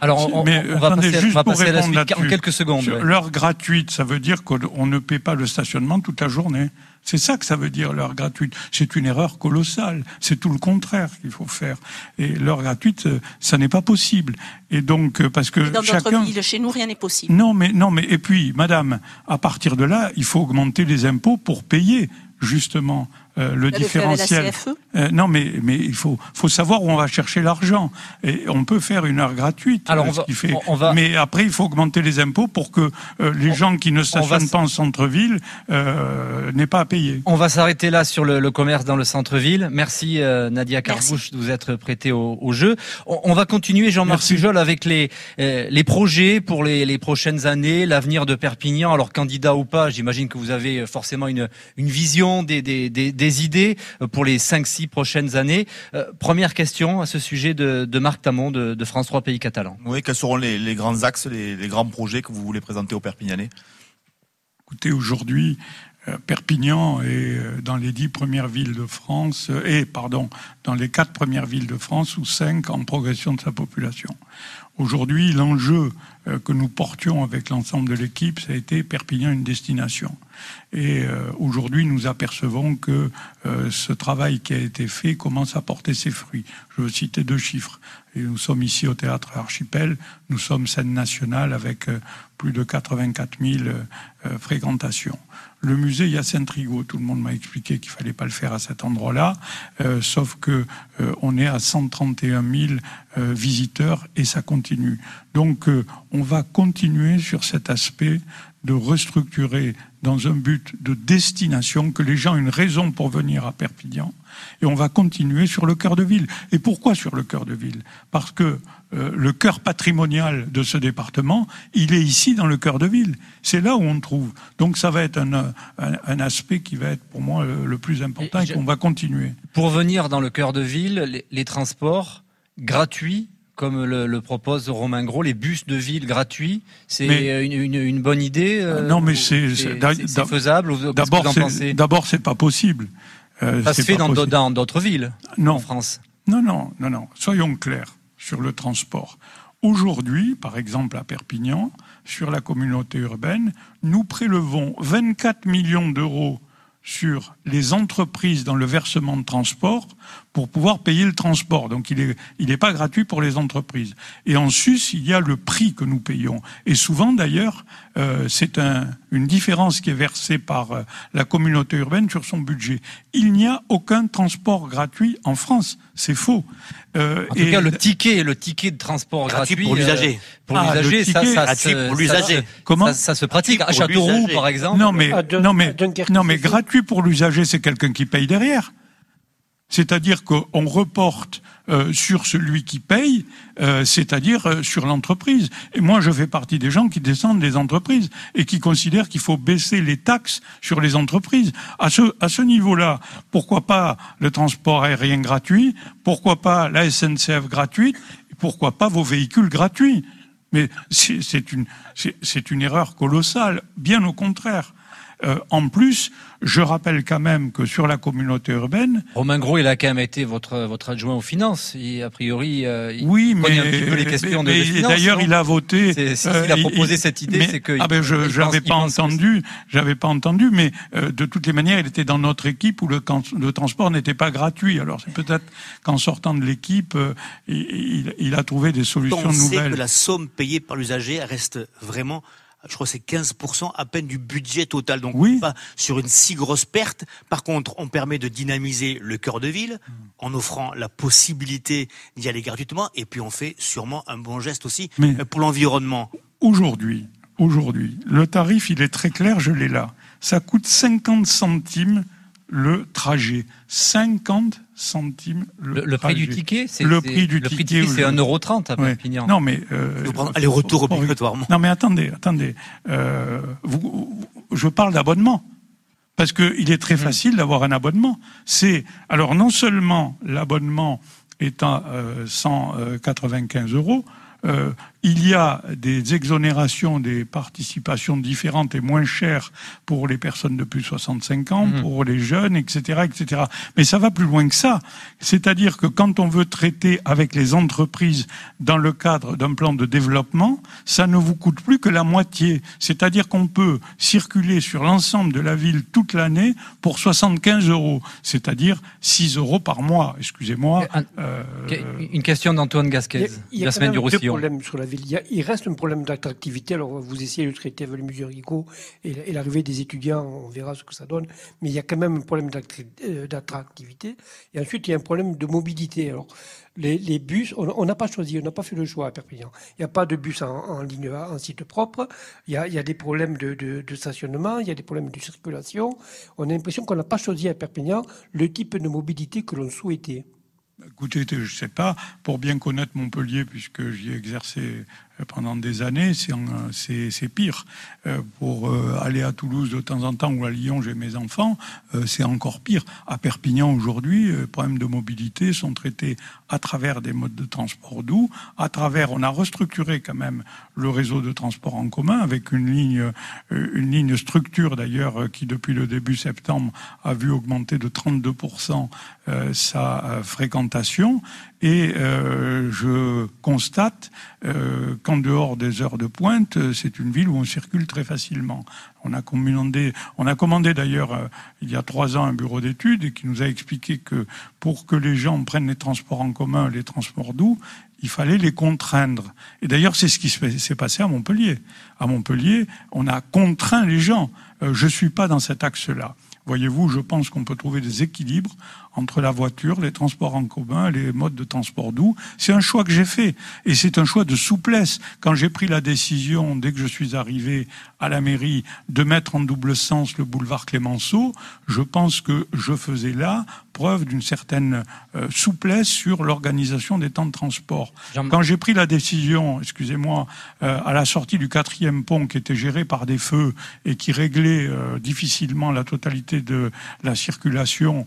S3: Alors, on-
S4: Mais
S3: on va
S4: attendez,
S3: passer
S4: juste
S3: on va
S4: pour
S3: passer à la
S4: répondre
S3: suite en quelques secondes, ouais.
S4: L'heure gratuite, ça veut dire qu'on on ne paie pas le stationnement toute la journée. C'est ça que ça veut dire l'heure gratuite. C'est une erreur colossale. C'est tout le contraire qu'il faut faire. Et l'heure gratuite, euh, ça n'est pas possible. Et donc, euh, parce que
S22: Et dans
S4: chacun.
S22: villes, chez nous, rien n'est possible.
S4: Non, mais non, mais et puis, Madame, à partir de là, il faut augmenter les impôts pour payer justement euh, le
S22: Là,
S4: différentiel.
S22: CFE?
S4: Euh, non, mais mais il faut faut savoir où on va chercher l'argent et on peut faire une heure gratuite.
S3: Alors,
S4: euh,
S3: on va-
S4: fait.
S3: on- on va-
S4: Mais après, il faut augmenter les impôts pour que euh, les gens qui ne stationnent pas en centre-ville euh, n'aient pas à payer.
S3: On va s'arrêter là sur le, le commerce dans le centre-ville. Merci euh, Nadia Carbouche de vous être prêtée au, au jeu. On, on va continuer, Jean-Marc Pujol, avec les, euh, les projets pour les, les prochaines années, l'avenir de Perpignan. Alors candidat ou pas, j'imagine que vous avez euh, forcément une, une vision, des, des, des, des idées euh, pour les 5-6 prochaines années. Euh, première question à ce sujet de, de Marc Tamon de, de France 3 Pays Catalans.
S6: Oui, quels seront les, les grands axes, les, les grands projets que vous voulez présenter aux Perpignanais?
S4: Écoutez, aujourd'hui, euh, Perpignan est dans les dix premières villes de France, et pardon, dans les quatre premières villes de France ou cinq en progression de sa population. Aujourd'hui, l'enjeu euh, que nous portions avec l'ensemble de l'équipe, ça a été Perpignan une destination. Et euh, aujourd'hui, nous apercevons que euh, ce travail qui a été fait commence à porter ses fruits. Je veux citer deux chiffres. Nous sommes ici au théâtre Archipel, nous sommes scène nationale avec plus de 84 000 euh, euh, fréquentations. Le musée Hyacinthe Rigaud, tout le monde m'a expliqué qu'il fallait pas le faire à cet endroit-là, euh, sauf que euh, on est à 131 000 euh, visiteurs et ça continue. Donc euh, on va continuer sur cet aspect de restructurer dans un but de destination, que les gens aient une raison pour venir à Perpignan, et on va continuer sur le cœur de ville. Et pourquoi sur le cœur de ville? Parce que euh, le cœur patrimonial de ce département, il est ici dans le cœur de ville. C'est là où on le trouve. Donc ça va être un, un, un aspect qui va être pour moi le, le plus important et, qu'on va continuer.
S3: Pour venir dans le cœur de ville, les, les transports gratuits, comme le, le propose Romain Gros, les bus de ville gratuits, c'est euh, une, une- une bonne idée euh,
S4: non, mais c'est
S3: faisable
S4: D'abord, c'est- pas possible. Euh,
S3: Ça se fait dans d'autres villes
S4: Non.
S3: en France.
S4: Non, non, non, non. Soyons clairs sur le transport. Aujourd'hui, par exemple à Perpignan, sur la communauté urbaine, nous prélevons 24 millions d'euros sur les entreprises dans le versement de transport pour pouvoir payer le transport. Donc il n'est il est pas gratuit pour les entreprises. Et en sus, il y a le prix que nous payons. Et souvent d'ailleurs, euh, c'est un, une différence qui est versée par euh, la communauté urbaine sur son budget. Il n'y a aucun transport gratuit en France. C'est faux. Euh,
S3: En tout cas, le ticket, le ticket de transport gratuit,
S23: Gratuit pour l'usager.
S3: euh, pour
S4: Ah,
S3: l'usager,
S4: le
S3: ça,
S4: ticket
S3: ça,
S23: gratuit
S3: se-
S23: pour l'usager.
S4: Comment
S3: ça, ça se pratique à Châteauroux,
S23: l'usager.
S3: par exemple.
S4: Non mais, non mais, non mais gratuit pour l'usager, c'est quelqu'un qui paye derrière. C'est-à-dire qu'on reporte euh, sur celui qui paye, euh, c'est-à-dire euh, sur l'entreprise. Et moi, je fais partie des gens qui descendent des entreprises et qui considèrent qu'il faut baisser les taxes sur les entreprises. À ce, niveau-là, pourquoi pas le transport aérien gratuit Pourquoi pas la SNCF gratuite Pourquoi pas vos véhicules gratuits Mais c'est une erreur colossale, bien au contraire. Euh, en plus, je rappelle quand même que sur la communauté urbaine,
S3: Romain Gros, il a quand même été votre votre adjoint aux finances. Et a priori, euh, il
S4: oui,
S3: connaît
S4: mais,
S3: un petit peu les questions
S4: mais-
S3: de,
S4: mais d'ailleurs, il a voté.
S3: C'est- S'il
S4: euh,
S3: a proposé
S4: il-
S3: cette idée,
S4: mais-
S3: c'est que
S4: ah ben je
S3: il il
S4: pas entendu, j'avais pas entendu, mais euh, de toutes les manières, il était dans notre équipe où le, le transport n'était pas gratuit. Alors c'est peut-être qu'en sortant de l'équipe, euh, il, il- il a trouvé des solutions
S23: on sait
S4: nouvelles.
S23: que la somme payée par l'usager reste vraiment, je crois que c'est 15% à peine du budget total. Donc on n'est pas sur une si grosse perte. Par contre, on permet de dynamiser le cœur de ville en offrant la possibilité d'y aller gratuitement. Et puis on fait sûrement un bon geste aussi
S4: Mais-
S23: euh, pour l'environnement.
S4: Aujourd'hui, aujourd'hui, le tarif, il est très clair, je l'ai là. Ça coûte 50 centimes le trajet. 50 centimes le,
S3: Le- le prix du
S4: trajet.
S3: ticket, c'est-
S4: le prix du
S3: le
S4: ticket.
S3: ticket, c'est
S4: aujourd'hui.
S3: 1,30 à
S4: Ouais.
S3: Perpignan.
S4: Non, mais euh,
S23: aller-retour
S4: faut-
S23: obligatoirement.
S4: Non, mais attendez, attendez. Euh, vous- vous- je parle d'abonnement. Parce qu'il est
S3: Mmh.
S4: très facile d'avoir un abonnement. C'est alors non seulement l'abonnement est à euh, 195 euros, euh, il y a des exonérations des participations différentes et moins chères pour les personnes de plus de 65 ans,
S3: Mmh.
S4: pour les jeunes, etc., etc. Mais ça va plus loin que ça. C'est-à-dire que quand on veut traiter avec les entreprises dans le cadre d'un plan de développement, ça ne vous coûte plus que la moitié. C'est-à-dire qu'on peut circuler sur l'ensemble de la ville toute l'année pour 75 euros, c'est-à-dire 6 euros par mois. Excusez-moi. Euh,
S3: Une question d'Antoine Gasquez, la semaine du Roussillon.
S24: Il, reste un problème d'attractivité. Alors, vous essayez de traiter avec le musée Rico et, l'arrivée des étudiants, on verra ce que ça donne. Mais il y a quand même un problème euh, d'attractivité. Et ensuite, il y a un problème de mobilité. Alors, les, bus, on n'a pas choisi, on n'a pas fait le choix à Perpignan. Il n'y a pas de bus en, en ligne en site propre. Il y a, des problèmes de stationnement, il y a des problèmes de circulation. On a l'impression qu'on n'a pas choisi à Perpignan le type de mobilité que l'on souhaitait.
S4: Écoutez, je ne sais pas, pour bien connaître Montpellier, puisque j'y ai exercé pendant des années, c'est pire. Euh, Pour euh, aller à Toulouse de temps en temps ou à Lyon, j'ai mes enfants, euh, c'est encore pire. À Perpignan aujourd'hui, les problèmes de mobilité sont traités à travers des modes de transport doux, à travers, on a restructuré quand même le réseau de transport en commun avec une ligne, une ligne structure d'ailleurs qui depuis le début septembre a vu augmenter de 32% euh, sa fréquentation et euh, je constate euh, qu'en dehors des heures de pointe, euh, c'est une ville où on circule très facilement. On a commandé, on a commandé d'ailleurs euh, il y a trois ans un bureau d'études qui nous a expliqué que pour que les gens prennent les transports en commun, les transports doux, il fallait les contraindre. Et d'ailleurs, c'est ce qui se- s'est passé à Montpellier. À Montpellier, on a contraint les gens. Euh, je suis pas dans cet axe-là. Voyez-vous, je pense qu'on peut trouver des équilibres entre la voiture, les transports en commun, les modes de transport doux. C'est un choix que j'ai fait. Et c'est un choix de souplesse. Quand j'ai pris la décision, dès que je suis arrivé à la mairie, de mettre en double sens le boulevard Clémenceau, je pense que je faisais là preuve d'une certaine euh, souplesse sur l'organisation des temps de transport. Quand j'ai pris la décision, excusez-moi, euh, à la sortie du quatrième pont qui était géré par des feux et qui réglait euh, difficilement la totalité de la circulation,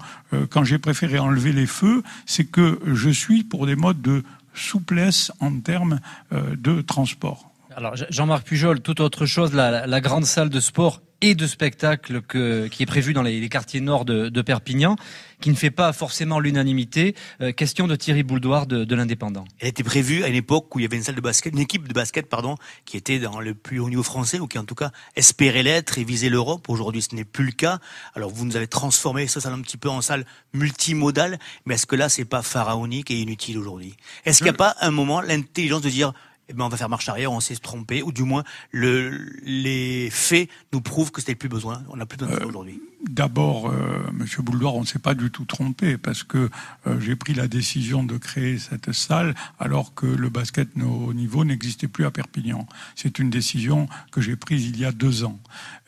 S4: quand j'ai préféré enlever les feux, c'est que je suis pour des modes de souplesse en termes euh, de transport.
S3: Alors Je- Jean-Marc Pujol, toute autre chose, la grande salle de sport et de spectacle que, qui est prévue dans les, les quartiers nord de, de Perpignan, qui ne fait pas forcément l'unanimité. Euh, question de Thierry Bouldoir de, de l'Indépendant.
S23: Elle était prévue à une époque où il y avait une salle de basket, une équipe de basket, pardon, qui était dans le plus haut niveau français, ou qui en tout cas espérait l'être et visait l'Europe. Aujourd'hui, ce n'est plus le cas. Alors vous nous avez transformé ça, salle un petit peu en salle multimodale, mais est-ce que là, c'est pas pharaonique et inutile aujourd'hui? Est-ce qu'il n'y a pas un moment l'intelligence de dire eh ben, on va faire marche arrière, on s'est trompé, ou du moins le, les faits nous prouvent que c'était plus besoin. On n'a plus besoin de ça aujourd'hui.
S4: D'abord, euh, Monsieur Bouldoir, on ne s'est pas du tout trompé parce que euh, j'ai pris la décision de créer cette salle alors que le basket au niveau n'existait plus à Perpignan. C'est une décision que j'ai prise il y a deux ans.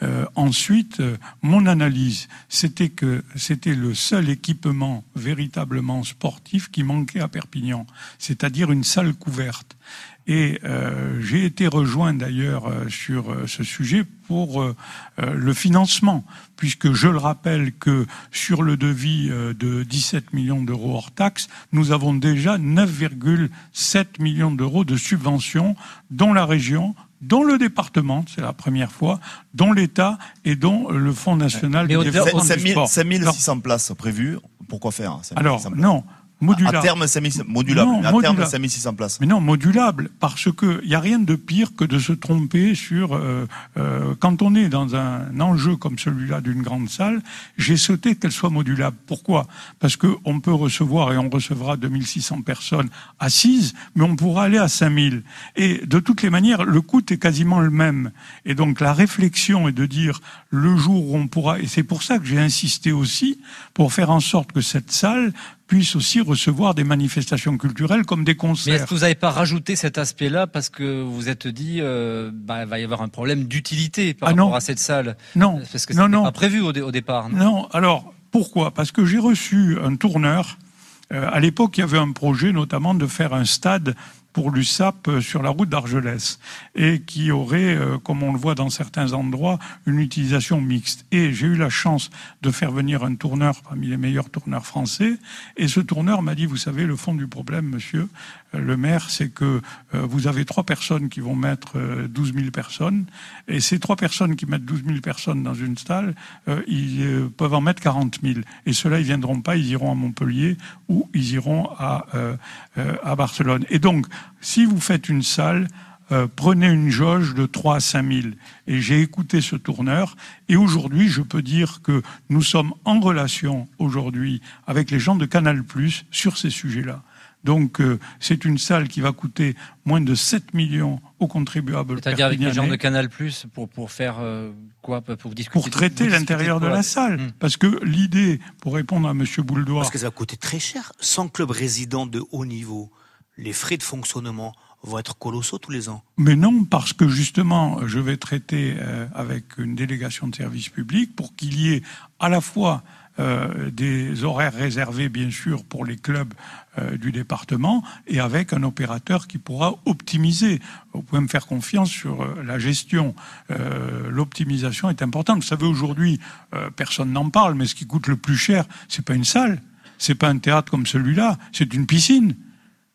S4: Euh, ensuite, euh, mon analyse, c'était que c'était le seul équipement véritablement sportif qui manquait à Perpignan, c'est-à-dire une salle couverte. Et euh, j'ai été rejoint d'ailleurs euh, sur euh, ce sujet pour euh, euh, le financement, puisque je le rappelle que sur le devis euh, de 17 millions d'euros hors taxes, nous avons déjà 9,7 millions d'euros de subventions dont la région dont le département, c'est la première fois, dont l'État et dont le Fonds national de développement du
S6: 5000
S4: sport.
S6: 5600 places prévues. Pourquoi faire hein, 5600
S4: Alors, non, modulable.
S6: À terme, 5600 modulable.
S4: Non,
S6: à terme,
S4: modulable.
S6: 5600 places.
S4: Mais non, modulable, parce que il y a rien de pire que de se tromper sur euh, euh, quand on est dans un enjeu comme celui-là d'une grande salle. J'ai souhaité qu'elle soit modulable. Pourquoi? Parce que on peut recevoir et on recevra 2600 personnes assises, mais on pourra aller à 5000. Et de toutes les manières, le coût est quasiment le même. Et donc la réflexion est de dire le jour où on pourra, et c'est pour ça que j'ai insisté aussi pour faire en sorte que cette salle puisse aussi recevoir des manifestations culturelles comme des
S3: Mais
S4: concerts.
S3: est-ce que vous n'avez pas rajouté cet aspect-là parce que vous êtes dit euh, bah, il va y avoir un problème d'utilité par
S4: Ah
S3: rapport
S4: non.
S3: à cette salle
S4: Non.
S3: Parce que
S4: Non, non.
S3: pas prévu au, dé- au départ. non?
S4: Non, alors pourquoi? Parce que j'ai reçu un tourneur. Euh, à l'époque, il y avait un projet notamment de faire un stade pour l'USAP euh, sur la route d'Argelès et qui aurait, euh, comme on le voit dans certains endroits, une utilisation mixte. Et j'ai eu la chance de faire venir un tourneur parmi les meilleurs tourneurs français et ce tourneur m'a dit, vous savez, le fond du problème, monsieur le maire, c'est que euh, vous avez trois personnes qui vont mettre euh, 12 000 personnes et ces trois personnes qui mettent 12 000 personnes dans une salle, euh, ils euh, peuvent en mettre 40 000. Et ceux-là, ils viendront pas, ils iront à Montpellier ou ils iront à, euh, euh, à Barcelone. Et donc, si vous faites une salle, euh, prenez une jauge de 3 à 5 000. Et j'ai écouté ce tourneur. Et aujourd'hui, je peux dire que nous sommes en relation aujourd'hui avec les gens de Canal Plus sur ces sujets-là. Donc, euh, c'est une salle qui va coûter moins de 7 millions aux contribuables.
S3: C'est-à-dire avec les gens de Canal Plus pour pour faire euh, quoi pour discuter
S4: pour traiter l'intérieur de la salle.
S3: Hmm.
S4: Parce que l'idée, pour répondre à M. Bouldoir,
S23: Parce que ça va coûter très cher. Sans club résident de haut niveau, les frais de fonctionnement vont être colossaux tous les ans.
S4: mais non, parce que justement, je vais traiter euh, avec une délégation de service public pour qu'il y ait à la fois euh, des horaires réservés, bien sûr, pour les clubs euh, du département, et avec un opérateur qui pourra optimiser. Vous pouvez me faire confiance sur euh, la gestion. L'optimisation est importante. Vous savez, aujourd'hui, personne n'en parle, mais ce qui coûte le plus cher, c'est pas une salle, c'est pas un théâtre comme celui-là, c'est une piscine.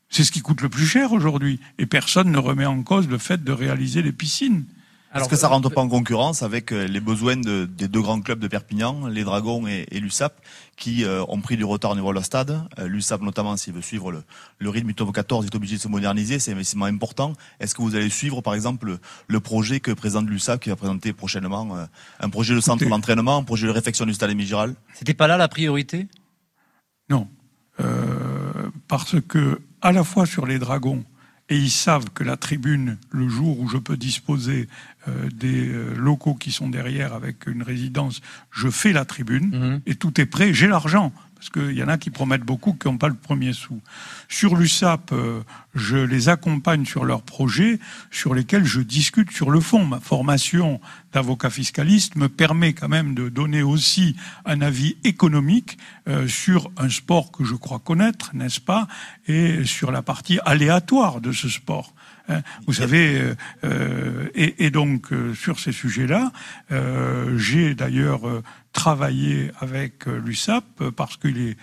S4: C'est ce qui coûte le plus cher aujourd'hui. Et personne ne remet en cause le fait de réaliser des piscines.
S6: Est-ce que ça rentre pas en concurrence avec euh, les besoins de- des deux grands clubs de Perpignan, les Dragons et, et l'USAP, qui euh, ont pris du retard au niveau de leur stade? Euh, L'USAP notamment, s'il veut suivre le, le rythme du top 14, il est obligé de se moderniser, c'est un investissement important. Est-ce que vous allez suivre, par exemple, le, le projet que présente l'USAP, qui va présenter prochainement euh, un projet de centre d'entraînement, un projet de réfection du stade Émile Giral
S3: C'était pas là la priorité?
S4: Non. Euh, parce que, à la fois sur les dragons, et ils savent que la tribune, le jour où je peux disposer euh, des euh, locaux qui sont derrière avec une résidence, je fais la tribune et tout est prêt, j'ai l'argent. Parce qu'il y en a qui promettent beaucoup qui n'ont pas le premier sou. Sur l'USAP, euh, je les accompagne sur leurs projets sur lesquels je discute sur le fond. Ma formation d'avocat fiscaliste me permet quand même de donner aussi un avis économique euh, sur un sport que je crois connaître, n'est-ce pas, et sur la partie aléatoire de ce sport. Hein, Vous savez, euh, euh, et, et donc euh, sur ces sujets-là, euh, j'ai d'ailleurs travaillé avec euh, l'USAP euh, parce qu'il est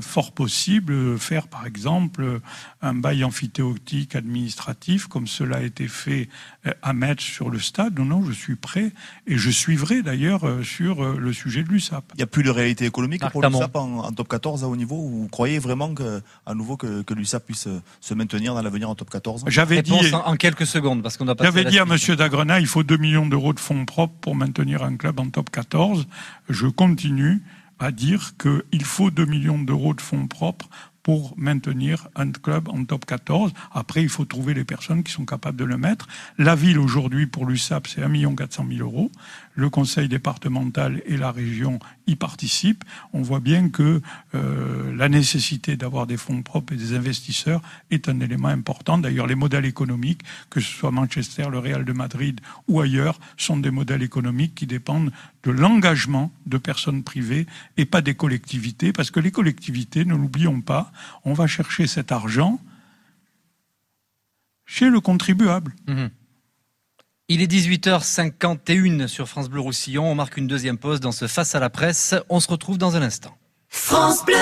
S4: fort possible faire, par exemple, euh, un bail amphithéotique administratif, comme cela a été fait euh, à Metz sur le stade. Non, non, je suis prêt et je suivrai d'ailleurs euh, sur euh, le sujet de l'USAP.
S6: Il n'y a plus de réalité économique
S4: Marc
S6: pour l'USAP en, en top 14 à haut niveau Vous croyez vraiment que, à nouveau que, que l'USAP puisse euh, se maintenir dans l'avenir en top 14
S4: J'avais dit,
S3: en, en quelques secondes parce qu'on
S4: J'avais dit à. Monsieur Dagrenat, il faut 2 millions d'euros de fonds propres pour maintenir un club en top 14. Je continue à dire qu'il faut 2 millions d'euros de fonds propres pour maintenir un club en top 14. Après, il faut trouver les personnes qui sont capables de le mettre. La ville, aujourd'hui, pour l'USAP, c'est 1 400 000 euros. Le conseil départemental et la région y participent. On voit bien que euh, la nécessité d'avoir des fonds propres et des investisseurs est un élément important. D'ailleurs, les modèles économiques, que ce soit Manchester, le Real de Madrid ou ailleurs, sont des modèles économiques qui dépendent de l'engagement de personnes privées et pas des collectivités, parce que les collectivités, ne l'oublions pas, on va chercher cet argent chez le contribuable.
S3: Mhm. Il est 18h51 sur France Bleu Roussillon. On marque une deuxième pause dans ce Face à la presse. On se retrouve dans un instant.
S25: France Bleu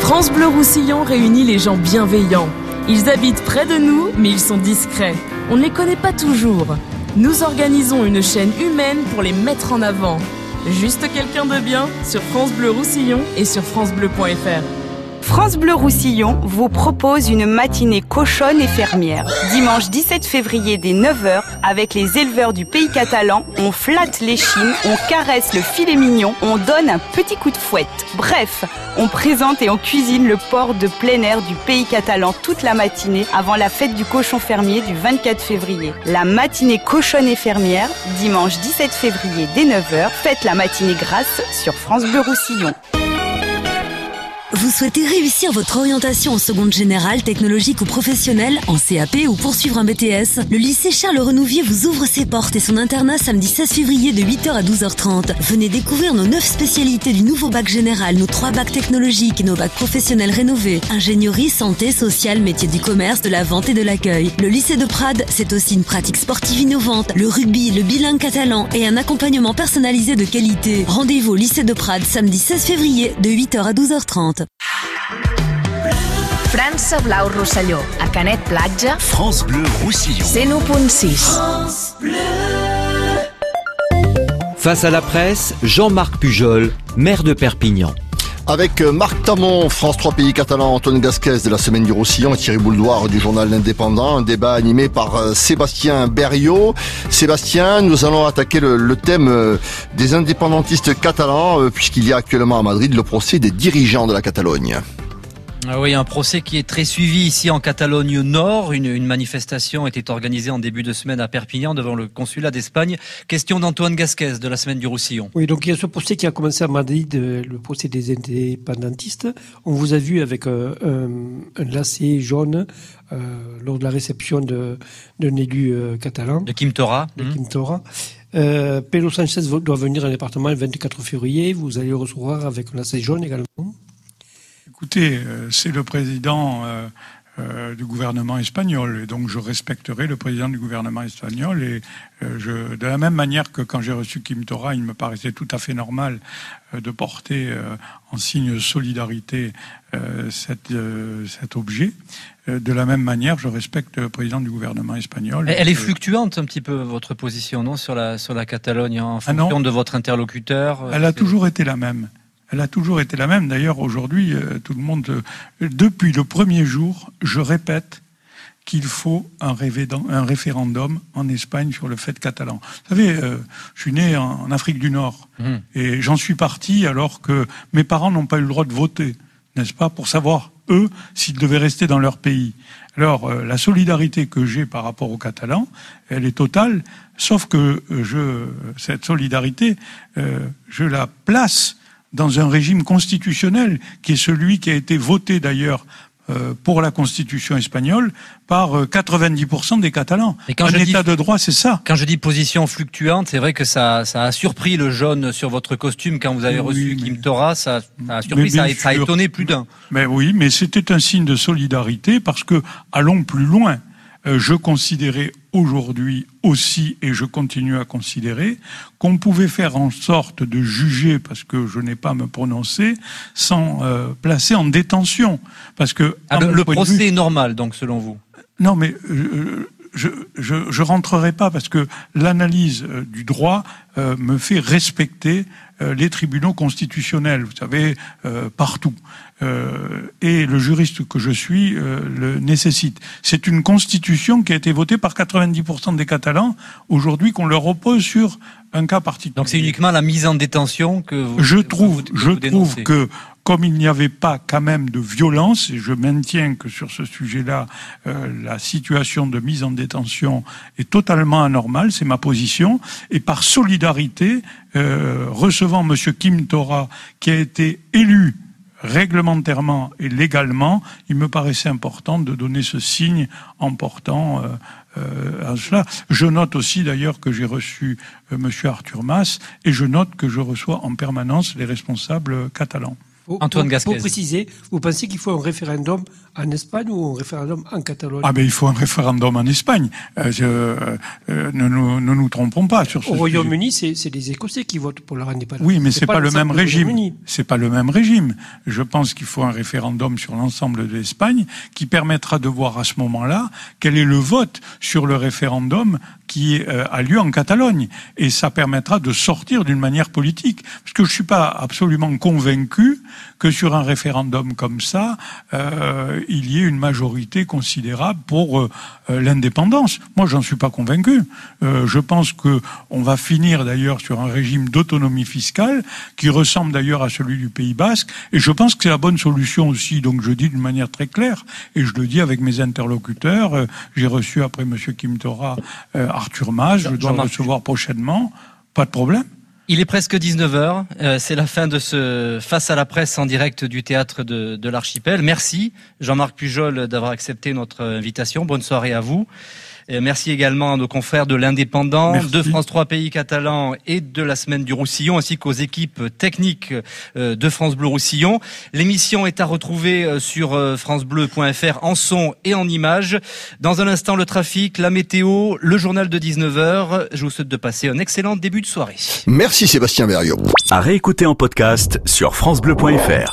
S25: France Bleu Roussillon réunit les gens bienveillants. Ils habitent près de nous, mais ils sont discrets. On ne les connaît pas toujours. Nous organisons une chaîne humaine pour les mettre en avant. Juste quelqu'un de bien sur France Bleu Roussillon et sur francebleu.fr.
S26: France Bleu Roussillon vous propose une matinée cochonne et fermière. Dimanche 17 février dès 9h, avec les éleveurs du pays catalan, on flatte les chines, on caresse le filet mignon, on donne un petit coup de fouette. Bref, on présente et on cuisine le porc de plein air du pays catalan toute la matinée avant la fête du cochon fermier du 24 février. La matinée cochonne et fermière, dimanche 17 février dès 9h, faites la matinée grasse sur France Bleu Roussillon.
S27: Vous souhaitez réussir votre orientation en seconde générale, technologique ou professionnelle, en CAP ou poursuivre un BTS Le lycée Charles Renouvier vous ouvre ses portes et son internat samedi 16 février de 8h à 12h30. Venez découvrir nos 9 spécialités du nouveau bac général, nos 3 bacs technologiques et nos bacs professionnels rénovés. Ingénierie, santé, social, métier du commerce, de la vente et de l'accueil. Le lycée de Prades, c'est aussi une pratique sportive innovante, le rugby, le bilingue catalan et un accompagnement personnalisé de qualité. Rendez-vous au lycée de Prades samedi 16 février de 8h à 12h30.
S21: França Blau Rosselló, a Canet Platja,
S14: France Bleu Roussillon.
S21: 101.6.
S1: Face à la presse, Jean-Marc Pujol, maire de Perpignan.
S2: Avec euh, Marc Tamon, France 3 Pays Catalans, Antoine Gasquez de la Semaine du Roussillon et Thierry Bouldoir du journal L'Indépendant. Un débat animé par euh, Sébastien Berriot. Sébastien, nous allons attaquer le, le thème euh, des indépendantistes catalans, puisqu'il y a actuellement à Madrid le procès des dirigeants de la Catalogne.
S3: Ah oui, un procès qui est très suivi ici en Catalogne Nord. Une, une, manifestation était organisée en début de semaine à Perpignan devant le consulat d'Espagne. Question d'Antoine Gasquez de la semaine du Roussillon.
S24: Oui, donc il y a ce procès qui a commencé à Madrid, le procès des indépendantistes. On vous a vu avec un, un, un lacet jaune euh, lors de la réception d'un élu euh, catalan.
S3: De Kim Tora.
S24: De Kim Tora. Euh, Pedro Sanchez doit venir dans le département le 24 février. Vous allez le recevoir avec un lacet jaune également.
S4: Écoutez, euh, c'est le président euh, euh, du gouvernement espagnol, et donc je respecterai le président du gouvernement espagnol. Et je, de la même manière que quand j'ai reçu Kim Tora, il me paraissait tout à fait normal de porter en signe de solidarité cet objet. De la même manière, je respecte le président du gouvernement espagnol.
S3: Elle est fluctuante un petit peu votre position, non, sur la sur la Catalogne en
S4: Ah
S3: fonction de votre interlocuteur.
S4: Elle a toujours été la même. Elle a toujours été la même. D'ailleurs, aujourd'hui, euh, tout le monde, euh, depuis le premier jour, je répète qu'il faut un, un, référendum en Espagne sur le fait catalan. Vous savez, euh, je suis né en, en Afrique du Nord
S3: Mmh.
S4: et j'en suis parti alors que mes parents n'ont pas eu le droit de voter, n'est-ce pas, pour savoir eux s'ils devaient rester dans leur pays. Alors, euh, la solidarité que j'ai par rapport aux Catalans, elle est totale, sauf que euh, je, cette solidarité, euh, je la place dans un régime constitutionnel qui est celui qui a été voté d'ailleurs euh, pour la constitution espagnole par euh, 90% des Catalans.
S3: Et quand
S4: un
S3: je
S4: état
S3: dis-
S4: de droit, c'est ça.
S3: Quand je dis position fluctuante, c'est vrai que ça, ça a surpris le jaune sur votre costume quand vous avez reçu Kim Tora. Ça, ça a surpris, ça a, ça étonné plus d'un.
S4: Mais oui, mais c'était un signe de solidarité parce que, allons plus loin, euh, je considérais aujourd'hui aussi, et je continue à considérer, qu'on pouvait faire en sorte de juger, parce que je n'ai pas à me prononcer, sans euh, placer en détention. Parce que
S3: Ah, le procès
S4: vue-
S3: est normal, donc, selon vous?
S4: non, mais euh, je, je, je rentrerai pas parce que l'analyse euh, du droit euh, me fait respecter euh, les tribunaux constitutionnels, vous savez, euh, partout. Euh, et le juriste que je suis euh, le nécessite. C'est une constitution qui a été votée par 90% des Catalans aujourd'hui qu'on leur oppose sur un cas particulier.
S3: Donc, c'est uniquement la mise en détention que vous.
S4: Je trouve,
S3: vous-
S4: je trouve que comme il n'y avait pas quand même de violence, et je maintiens que sur ce sujet-là, euh, la situation de mise en détention est totalement anormale, c'est ma position, et par solidarité, euh, recevant Monsieur Kim Tora, qui a été élu réglementairement et légalement, il me paraissait important de donner ce signe en portant euh, euh, à cela. Je note aussi d'ailleurs que j'ai reçu euh, Monsieur Arthur Mas et je note que je reçois en permanence les responsables catalans.
S24: Pour,
S3: Antoine
S24: pour-
S3: Gasquez.
S24: Pour préciser, vous pensez qu'il faut un référendum en Espagne ou un référendum en Catalogne?
S4: Ah ben il faut un référendum en Espagne. Euh, je, euh, ne, nous, ne nous trompons pas sur ce
S24: Au Royaume-Uni, c'est des Écossais qui votent pour leur indépendance.
S4: Oui, mais c'est pas, pas le même régime. C'est pas le même régime. Je pense qu'il faut un référendum sur l'ensemble de l'Espagne qui permettra de voir à ce moment-là quel est le vote sur le référendum qui euh, a lieu en Catalogne. Et ça permettra de sortir d'une manière politique. Parce que je suis pas absolument convaincu que sur un référendum comme ça, euh, il y ait une majorité considérable pour euh, euh l'indépendance. Moi, j'en suis pas convaincu. Euh, je pense que on va finir d'ailleurs sur un régime d'autonomie fiscale qui ressemble d'ailleurs à celui du Pays Basque. Et je pense que c'est la bonne solution aussi. Donc, je dis d'une manière très claire, et je le dis avec mes interlocuteurs. Euh, j'ai reçu après Monsieur Kim Tora Arthur Mas. Je dois recevoir prochainement. Pas de problème.
S3: Il est presque 19h, euh, c'est la fin de ce face à la presse en direct du théâtre de, de l'archipel. Merci Jean-Marc Pujol d'avoir accepté notre invitation. Bonne soirée à vous. Merci également à nos confrères de l'Indépendant, de France 3 Pays Catalans et de la Semaine du Roussillon, ainsi qu'aux équipes techniques euh, de France Bleu Roussillon. L'émission est à retrouver euh, sur euh, francebleu.fr en son et en images. Dans un instant, le trafic, la météo, le journal de 19h. Je vous souhaite de passer un excellent début de soirée.
S2: Merci Sébastien Berriot.
S14: À réécouter en podcast sur francebleu.fr.